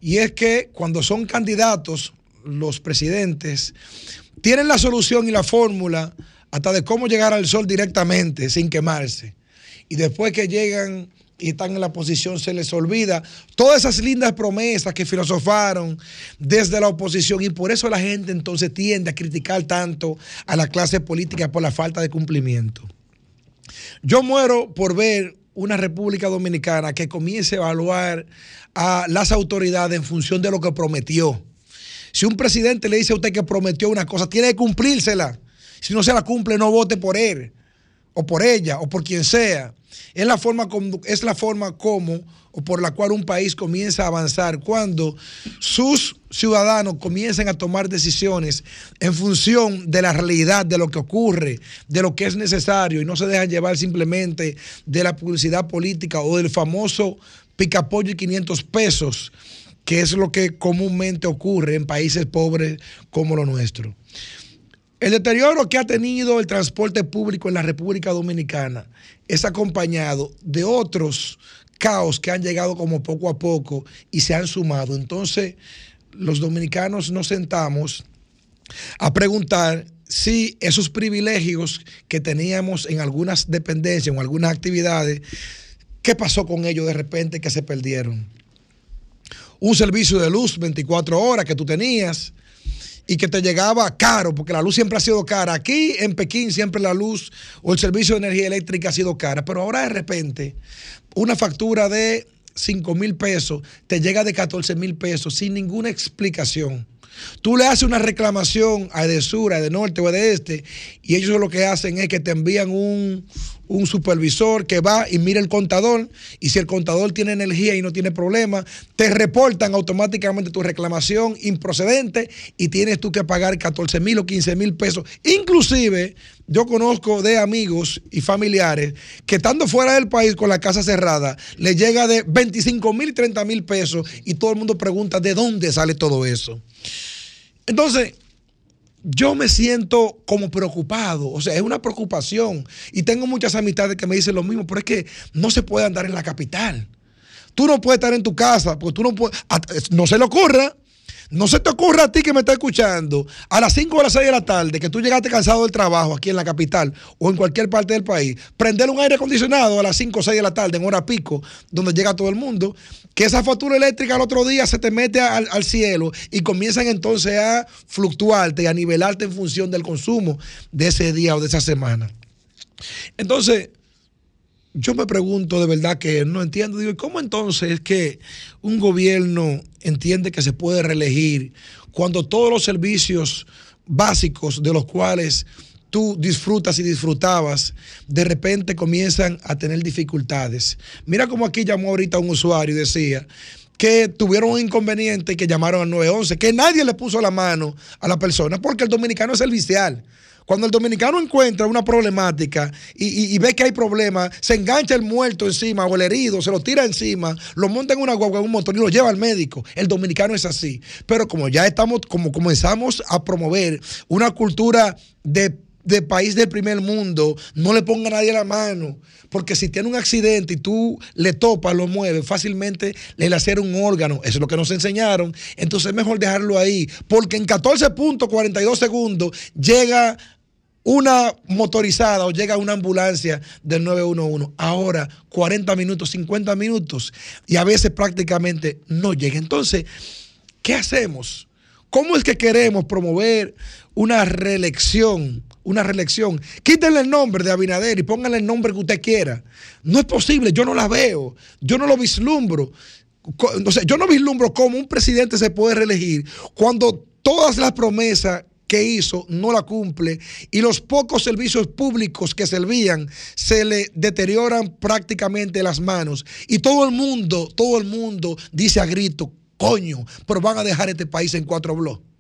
y es que cuando son candidatos los presidentes tienen la solución y la fórmula hasta de cómo llegar al sol directamente sin quemarse. Y después que llegan y están en la posición se les olvida todas esas lindas promesas que filosofaron desde la oposición y por eso la gente entonces tiende a criticar tanto a la clase política por la falta de cumplimiento. Yo muero por ver una República Dominicana que comience a evaluar a las autoridades en función de lo que prometió. Si un presidente le dice a usted que prometió una cosa, tiene que cumplírsela. Si no se la cumple, no vote por él, o por ella, o por quien sea. Es la forma como, es la forma o por la cual un país comienza a avanzar cuando sus ciudadanos comiencen a tomar decisiones en función de la realidad, de lo que ocurre, de lo que es necesario y no se dejan llevar simplemente de la publicidad política o del famoso picapollo y 500 pesos, que es lo que comúnmente ocurre en países pobres como lo nuestro. El deterioro que ha tenido el transporte público en la República Dominicana es acompañado de otros caos que han llegado como poco a poco y se han sumado. Entonces, los dominicanos nos sentamos a preguntar si esos privilegios que teníamos en algunas dependencias, en algunas actividades, ¿qué pasó con ellos de repente que se perdieron? Un servicio de luz 24 horas que tú tenías y que te llegaba caro, porque la luz siempre ha sido cara. Aquí en Pekín siempre la luz o el servicio de energía eléctrica ha sido cara, pero ahora de repente una factura de 5 mil pesos te llega de 14 mil pesos sin ninguna explicación. Tú le haces una reclamación a Edesur, a Norte o a de Este, y ellos lo que hacen es que te envían un, un supervisor que va y mira el contador, y si el contador tiene energía y no tiene problema, te reportan automáticamente tu reclamación improcedente y tienes tú que pagar 14 mil o 15 mil pesos. Inclusive, yo conozco de amigos y familiares que estando fuera del país con la casa cerrada, le llega de 25 mil, 30 mil pesos y todo el mundo pregunta de dónde sale todo eso. Entonces, yo me siento como preocupado, o sea, es una preocupación. Y tengo muchas amistades que me dicen lo mismo, pero es que no se puede andar en la capital. Tú no puedes estar en tu casa, porque tú no puedes. No se le ocurra. No se te ocurra a ti que me está escuchando a las 5 o las 6 de la tarde, que tú llegaste cansado del trabajo aquí en la capital o en cualquier parte del país, prender un aire acondicionado a las 5 o 6 de la tarde en hora pico, donde llega todo el mundo, que esa factura eléctrica al otro día se te mete al, al cielo y comienzan entonces a fluctuarte y a nivelarte en función del consumo de ese día o de esa semana. Entonces, yo me pregunto de verdad que no entiendo. Digo, ¿y ¿cómo entonces es que un gobierno entiende que se puede reelegir cuando todos los servicios básicos de los cuales tú disfrutas y disfrutabas, de repente comienzan a tener dificultades? Mira como aquí llamó ahorita un usuario y decía que tuvieron un inconveniente y que llamaron al 911, que nadie le puso la mano a la persona porque el dominicano es servicial. Cuando el dominicano encuentra una problemática y, y- ve que hay problemas, se engancha el muerto encima o el herido, se lo tira encima, lo monta en una guagua, en un motor y lo lleva al médico. El dominicano es así. Pero como ya estamos, como comenzamos a promover una cultura de, país del primer mundo, no le ponga a nadie la mano. Porque si tiene un accidente y tú le topas, lo mueves, fácilmente le lacera un órgano. Eso es lo que nos enseñaron. Entonces es mejor dejarlo ahí. Porque en 14.42 segundos llega una motorizada o llega una ambulancia del 911. Ahora 40 minutos, 50 minutos y a veces prácticamente no llega. Entonces, ¿qué hacemos? ¿Cómo es que queremos promover una reelección? Una reelección. Quítenle el nombre de Abinader y pónganle el nombre que usted quiera. No es posible, yo no la veo, yo no lo vislumbro. O sea, yo no vislumbro cómo un presidente se puede reelegir cuando todas las promesas que hizo no la cumple y los pocos servicios públicos que servían se le deterioran prácticamente las manos y todo el mundo, todo el mundo dice a grito, coño, pero van a dejar este país en cuatro bloques.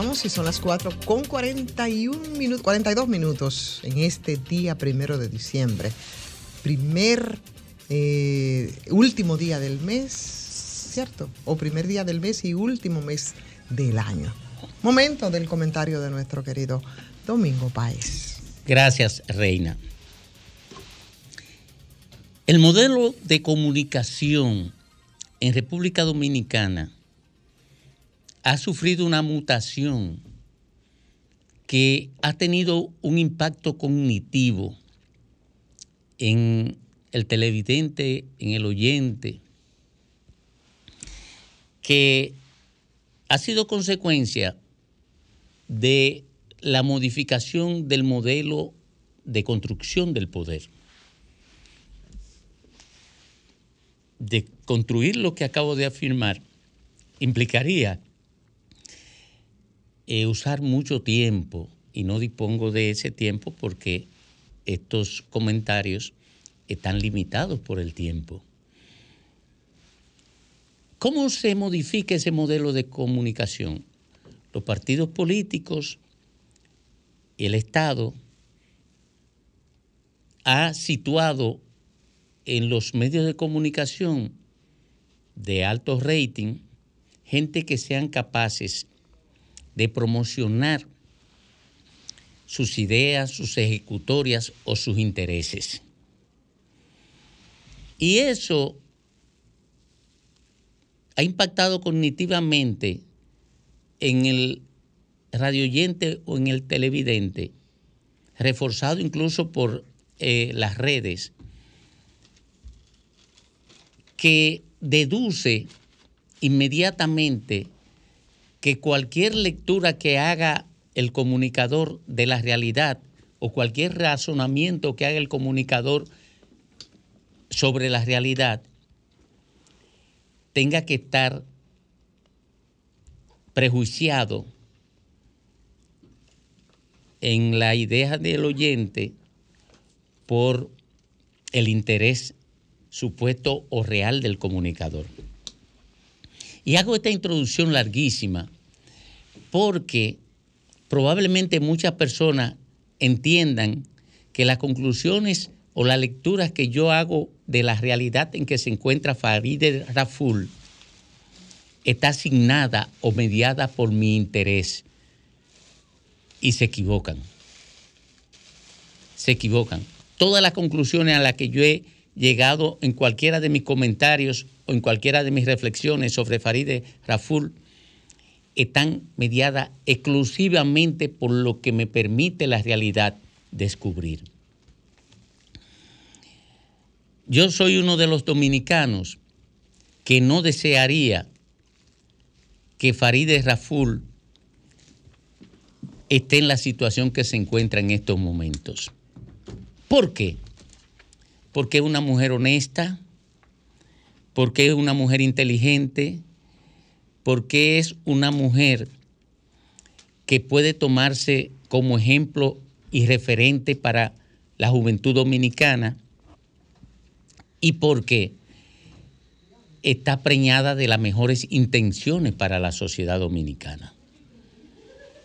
Estamos y son las 4 con 41 minutos, 42 minutos en este día primero de diciembre. Primer, eh, último día del mes, ¿cierto? O primer día del mes y último mes del año. Momento del comentario de nuestro querido Domingo Páez. Gracias, Reina. El modelo de comunicación en República Dominicana ha sufrido una mutación que ha tenido un impacto cognitivo en el televidente, en el oyente, que ha sido consecuencia de la modificación del modelo de construcción del poder. De construir lo que acabo de afirmar implicaría eh, usar mucho tiempo y no dispongo de ese tiempo porque estos comentarios están limitados por el tiempo. ¿Cómo se modifica ese modelo de comunicación? Los partidos políticos el Estado ha situado en los medios de comunicación de alto rating gente que sean capaces de promocionar sus ideas, sus ejecutorias o sus intereses. Y eso ha impactado cognitivamente en el radioyente o en el televidente, reforzado incluso por eh, las redes, que deduce inmediatamente que cualquier lectura que haga el comunicador de la realidad o cualquier razonamiento que haga el comunicador sobre la realidad tenga que estar prejuiciado en la idea del oyente por el interés supuesto o real del comunicador. Y hago esta introducción larguísima porque probablemente muchas personas entiendan que las conclusiones o la lectura que yo hago de la realidad en que se encuentra Farideh Raful está asignada o mediada por mi interés. Y se equivocan. Se equivocan. Todas las conclusiones a las que yo he llegado en cualquiera de mis comentarios o en cualquiera de mis reflexiones sobre Farideh Raful están mediadas exclusivamente por lo que me permite la realidad descubrir. Yo soy uno de los dominicanos que no desearía que Farideh Raful esté en la situación que se encuentra en estos momentos. ¿Por qué? Porque es una mujer honesta, porque es una mujer inteligente, porque es una mujer que puede tomarse como ejemplo y referente para la juventud dominicana y porque está preñada de las mejores intenciones para la sociedad dominicana.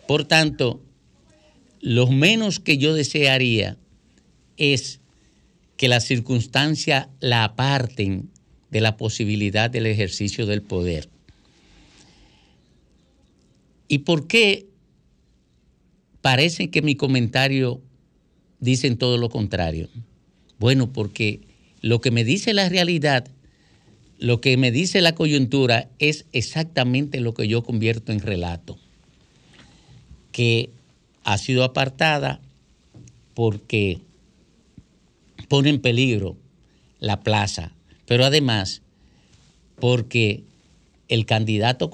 Por tanto, lo menos que yo desearía es que las circunstancias la aparten de la posibilidad del ejercicio del poder. ¿Y por qué parece que mi comentario dicen todo lo contrario? Bueno, porque lo que me dice la realidad, lo que me dice la coyuntura es exactamente lo que yo convierto en relato, que ha sido apartada porque pone en peligro la plaza, pero además porque el candidato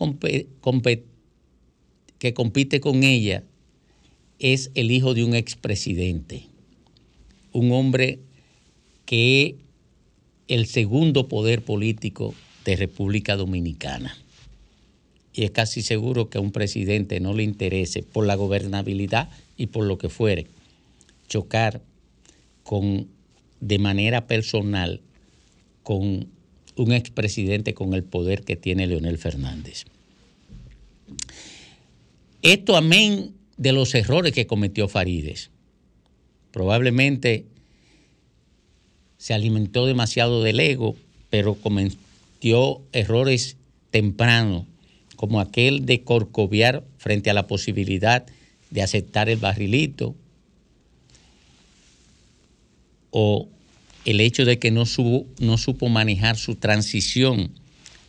que compite con ella es el hijo de un expresidente, un hombre que el segundo poder político de República Dominicana. Y es casi seguro que a un presidente no le interese por la gobernabilidad y por lo que fuere chocar con de manera personal con un expresidente con el poder que tiene Leonel Fernández. Esto amén de los errores que cometió Farides. Probablemente se alimentó demasiado del ego, pero cometió errores tempranos, como aquel de corcoviar frente a la posibilidad de aceptar el barrilito, o el hecho de que no, no supo manejar su transición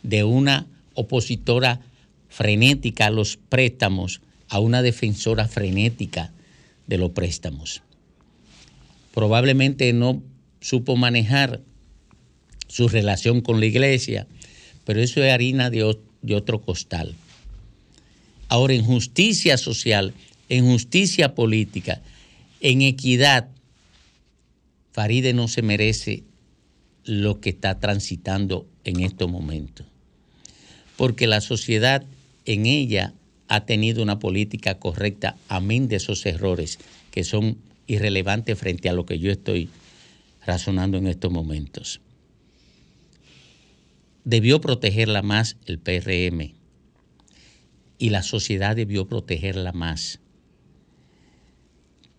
de una opositora frenética a los préstamos a una defensora frenética de los préstamos. Probablemente no supo manejar su relación con la iglesia, pero eso es harina de, otro costal. Ahora, en justicia social, en justicia política, en equidad, Faride no se merece lo que está transitando en estos momentos. Porque la sociedad en ella ha tenido una política correcta, amén de esos errores que son irrelevantes frente a lo que yo estoy razonando en estos momentos. Debió protegerla más el PRM y la sociedad debió protegerla más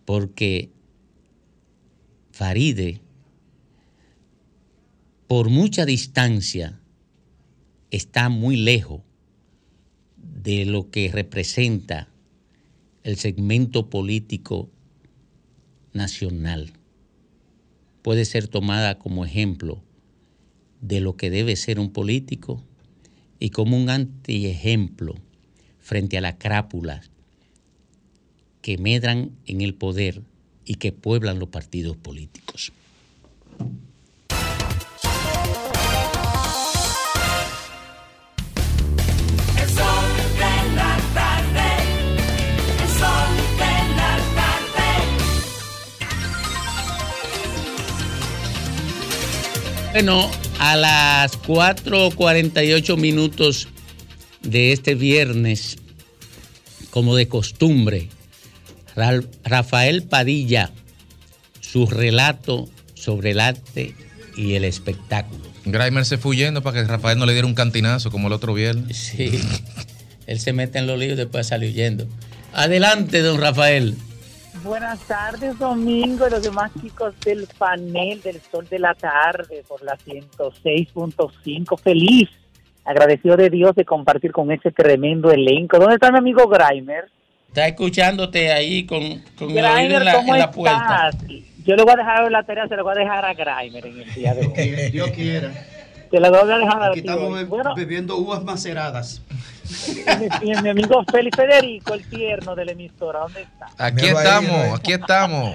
porque Faride, por mucha distancia, está muy lejos de lo que representa el segmento político nacional. Puede ser tomada como ejemplo de lo que debe ser un político y como un antiejemplo frente a las crápulas que medran en el poder y que pueblan los partidos políticos. Bueno, a las 4.48 minutos de este viernes, como de costumbre, Rafael Padilla, su relato sobre el arte y el espectáculo. Grimer se fue huyendo para que Rafael no le diera un cantinazo como el otro viernes. Sí, él se mete en los líos y después sale huyendo. Adelante, don Rafael. Buenas tardes, Domingo, y los demás chicos del panel del Sol de la Tarde por la 106.5. Feliz, agradecido de Dios de compartir con ese tremendo elenco. ¿Dónde está mi amigo Grimer? Está escuchándote ahí con, con el Grimer, oído en la, ¿cómo en la estás? puerta. Yo le voy a dejar la tarea, se la voy a dejar a Grimer en el día de hoy. Dios quiera. Te la voy a dejar a Aquí ti estamos be- Bueno, bebiendo uvas maceradas. y mi, mi amigo Félix Federico, el tierno de la emisora, ¿dónde está? Aquí estamos, aquí estamos.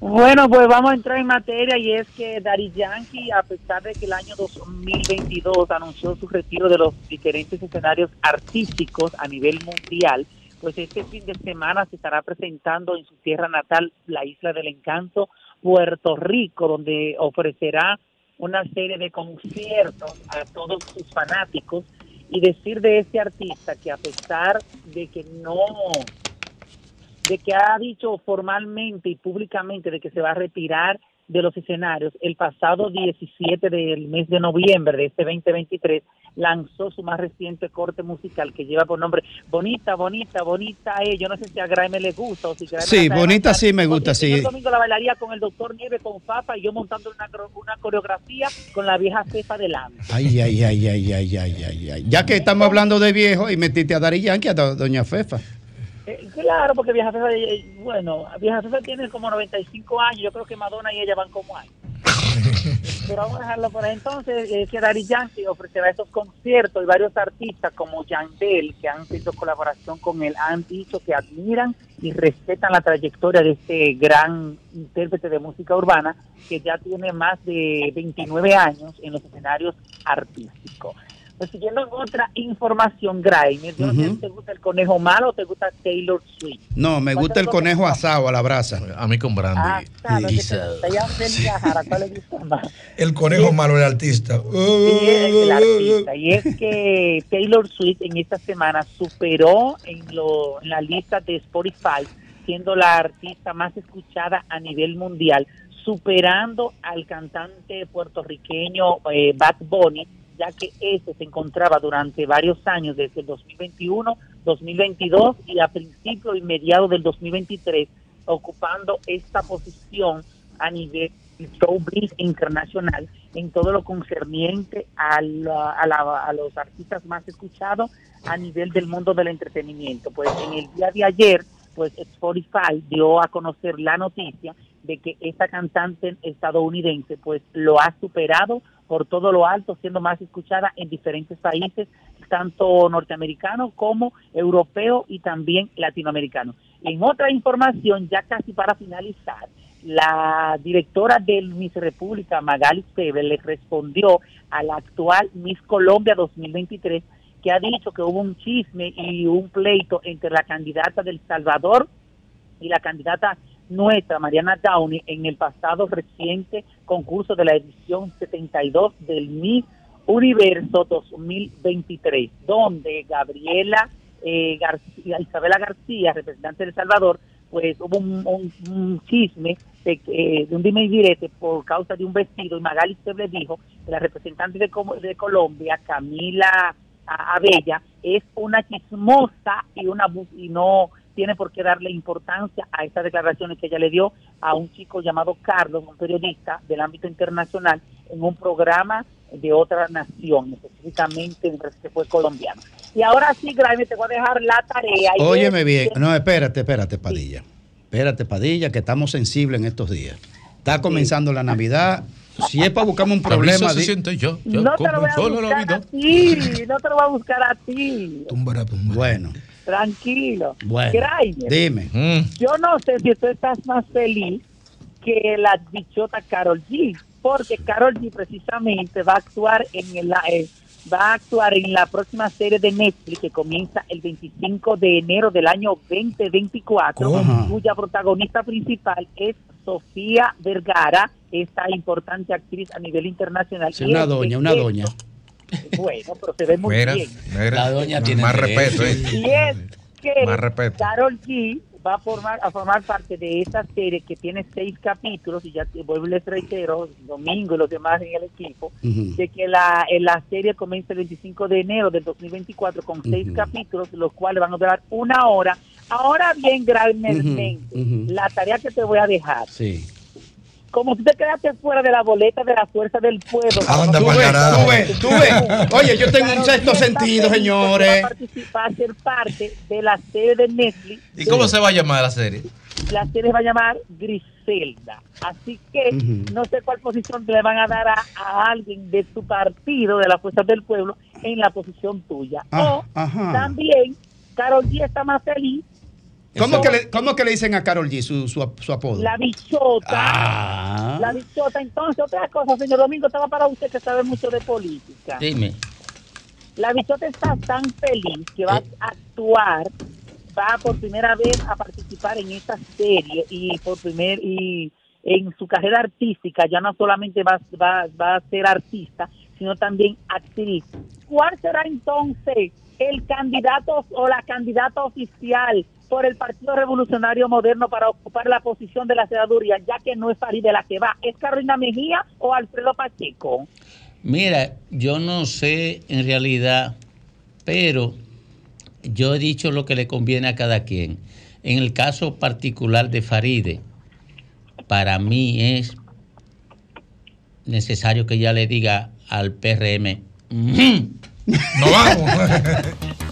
Bueno, pues vamos a entrar en materia y es que Daddy Yankee, a pesar de que el año 2022 anunció su retiro de los diferentes escenarios artísticos a nivel mundial, pues este fin de semana se estará presentando en su tierra natal, la Isla del Encanto, Puerto Rico, donde ofrecerá una serie de conciertos a todos sus fanáticos. Y decir de este artista que a pesar de que no de que ha dicho formalmente y públicamente de que se va a retirar de los escenarios, el pasado 17 del mes de noviembre de este 2023 lanzó su más reciente corte musical que lleva por nombre Bonita, Bonita, Bonita. Eh. Yo no sé si a Graeme le gusta o si Graeme Sí, bonita sí me gusta, sí. domingo la bailaría con el doctor Nieve, con Papa y yo montando una, una coreografía con la vieja cefa delante. Ay, ay, ay, ay, ay, ay, ay, ay. Ya que estamos hablando de viejo y metiste a Dari Yankee, a do- Doña Fefa. Eh, claro, porque Vieja Cefa, eh, bueno, Vieja Cefa tiene como 95 años, yo creo que Madonna y ella van como años. Pero vamos a dejarlo por ahí. Entonces, eh, que Daddy Yankee ofrecerá esos conciertos y varios artistas como Yandel, que han hecho colaboración con él, han dicho que admiran y respetan la trayectoria de este gran intérprete de música urbana que ya tiene más de 29 años en los escenarios artísticos. Pues siguiendo en otra información, Grimer, Ujú. si te gusta el conejo malo o te gusta Taylor Swift. No, me gusta el conejo asado a la brasa. A mí con brandy. Ah, claro, que te gusta. Ya Jara, ¿cuál le gusta más? El conejo malo, el artista. Sí, el, el artista. Y es que Taylor Swift en esta semana superó en, lo, en la lista de Spotify, siendo la artista más escuchada a nivel mundial, superando al cantante puertorriqueño eh, Bad Bunny, ya que este se encontraba durante varios años, desde el 2021, 2022 y a principios y mediados del 2023, ocupando esta posición a nivel showbiz internacional en todo lo concerniente a, a, la- a los artistas más escuchados a nivel del mundo del entretenimiento. Pues en el día de ayer, pues Spotify dio a conocer la noticia de que esta cantante estadounidense pues lo ha superado por todo lo alto, siendo más escuchada en diferentes países, tanto norteamericanos como europeos y también latinoamericanos. En otra información, ya casi para finalizar, la directora del Miss República, Magali Pebble, le respondió a la actual Miss Colombia 2023 que ha dicho que hubo un chisme y un pleito entre la candidata del Salvador y la candidata nuestra, Mariana Downey, en el pasado reciente concurso de la edición 72 del Miss Universo 2023, donde Gabriela eh, García, Isabela García, representante de El Salvador, pues hubo un, un- chisme de, que- de un dime y direte por causa de un vestido y Magali le dijo que la representante de, de Colombia, Camila Abella, es una chismosa y una y no tiene por qué darle importancia a estas declaraciones que ella le dio a un chico llamado Carlos, un periodista del ámbito internacional, en un programa de otra nación, específicamente mientras que fue colombiano. Y ahora sí, Graeme, te voy a dejar la tarea. y Óyeme es bien. No, espérate, espérate, Padilla. Espérate, Padilla, que estamos sensibles en estos días. Está comenzando la Navidad. Si es para buscarme un problema. Se siente yo. No te lo voy a buscar a ti, no te lo voy a buscar a ti. Bueno, Tranquilo. bueno. Dime. Yo no sé si tú estás más feliz que la bichota Carol G, porque Carol G precisamente va a actuar en el, eh, va a actuar en la próxima serie de Netflix que comienza el 25 de enero del año 2024, ¿Cómo? cuya protagonista principal es Sofía Vergara, esta importante actriz a nivel internacional. Una doña, una esto- doña. Bueno, pero se ve muy Mira, bien. mira. La doña tiene Más respeto, ¿eh? Y es que Más respeto. Carol G va a formar a formar parte de esta serie que tiene seis capítulos y ya vuelvo y les reitero Domingo y los demás en el equipo de que la, eh, la serie comienza el 25 de enero del 2024 con seis capítulos los cuales van a durar una hora Ahora bien, gravemente, ujú. la tarea que te voy a dejar. Sí. Como tú te quedaste fuera de la boleta de la fuerza del pueblo. Anda Tú ves, tú ves, tú ves. Oye, yo tengo un sexto sentido, señores. Va a participar, a ser parte de la serie de Netflix. ¿Y cómo se va a llamar la serie? La serie va a llamar Griselda. Así que no sé cuál posición le van a dar a, a alguien de tu partido, de la fuerza del pueblo, en la posición tuya. Ah, o ajá. también, Carol G está más feliz. ¿Cómo que, le, ¿Cómo que le dicen a Carol G su, su, su apodo? La bichota. Ah. La bichota. Entonces, otra cosa, señor Domingo, estaba para usted que sabe mucho de política. Dime. La bichota está tan feliz que va a actuar, va por primera vez a participar en esta serie y por primer y en su carrera artística ya no solamente va, va, va a ser artista, sino también actriz. ¿Cuál será entonces el candidato o la candidata oficial por el Partido Revolucionario Moderno para ocupar la posición de la senaduría, ya que no es Farideh la que va? ¿Es Carolina Mejía o Alfredo Pacheco? Mira, yo no sé en realidad, pero yo he dicho lo que le conviene a cada quien. En el caso particular de Faride, para mí es necesario que ella le diga al PRM, "Ujú". No vamos.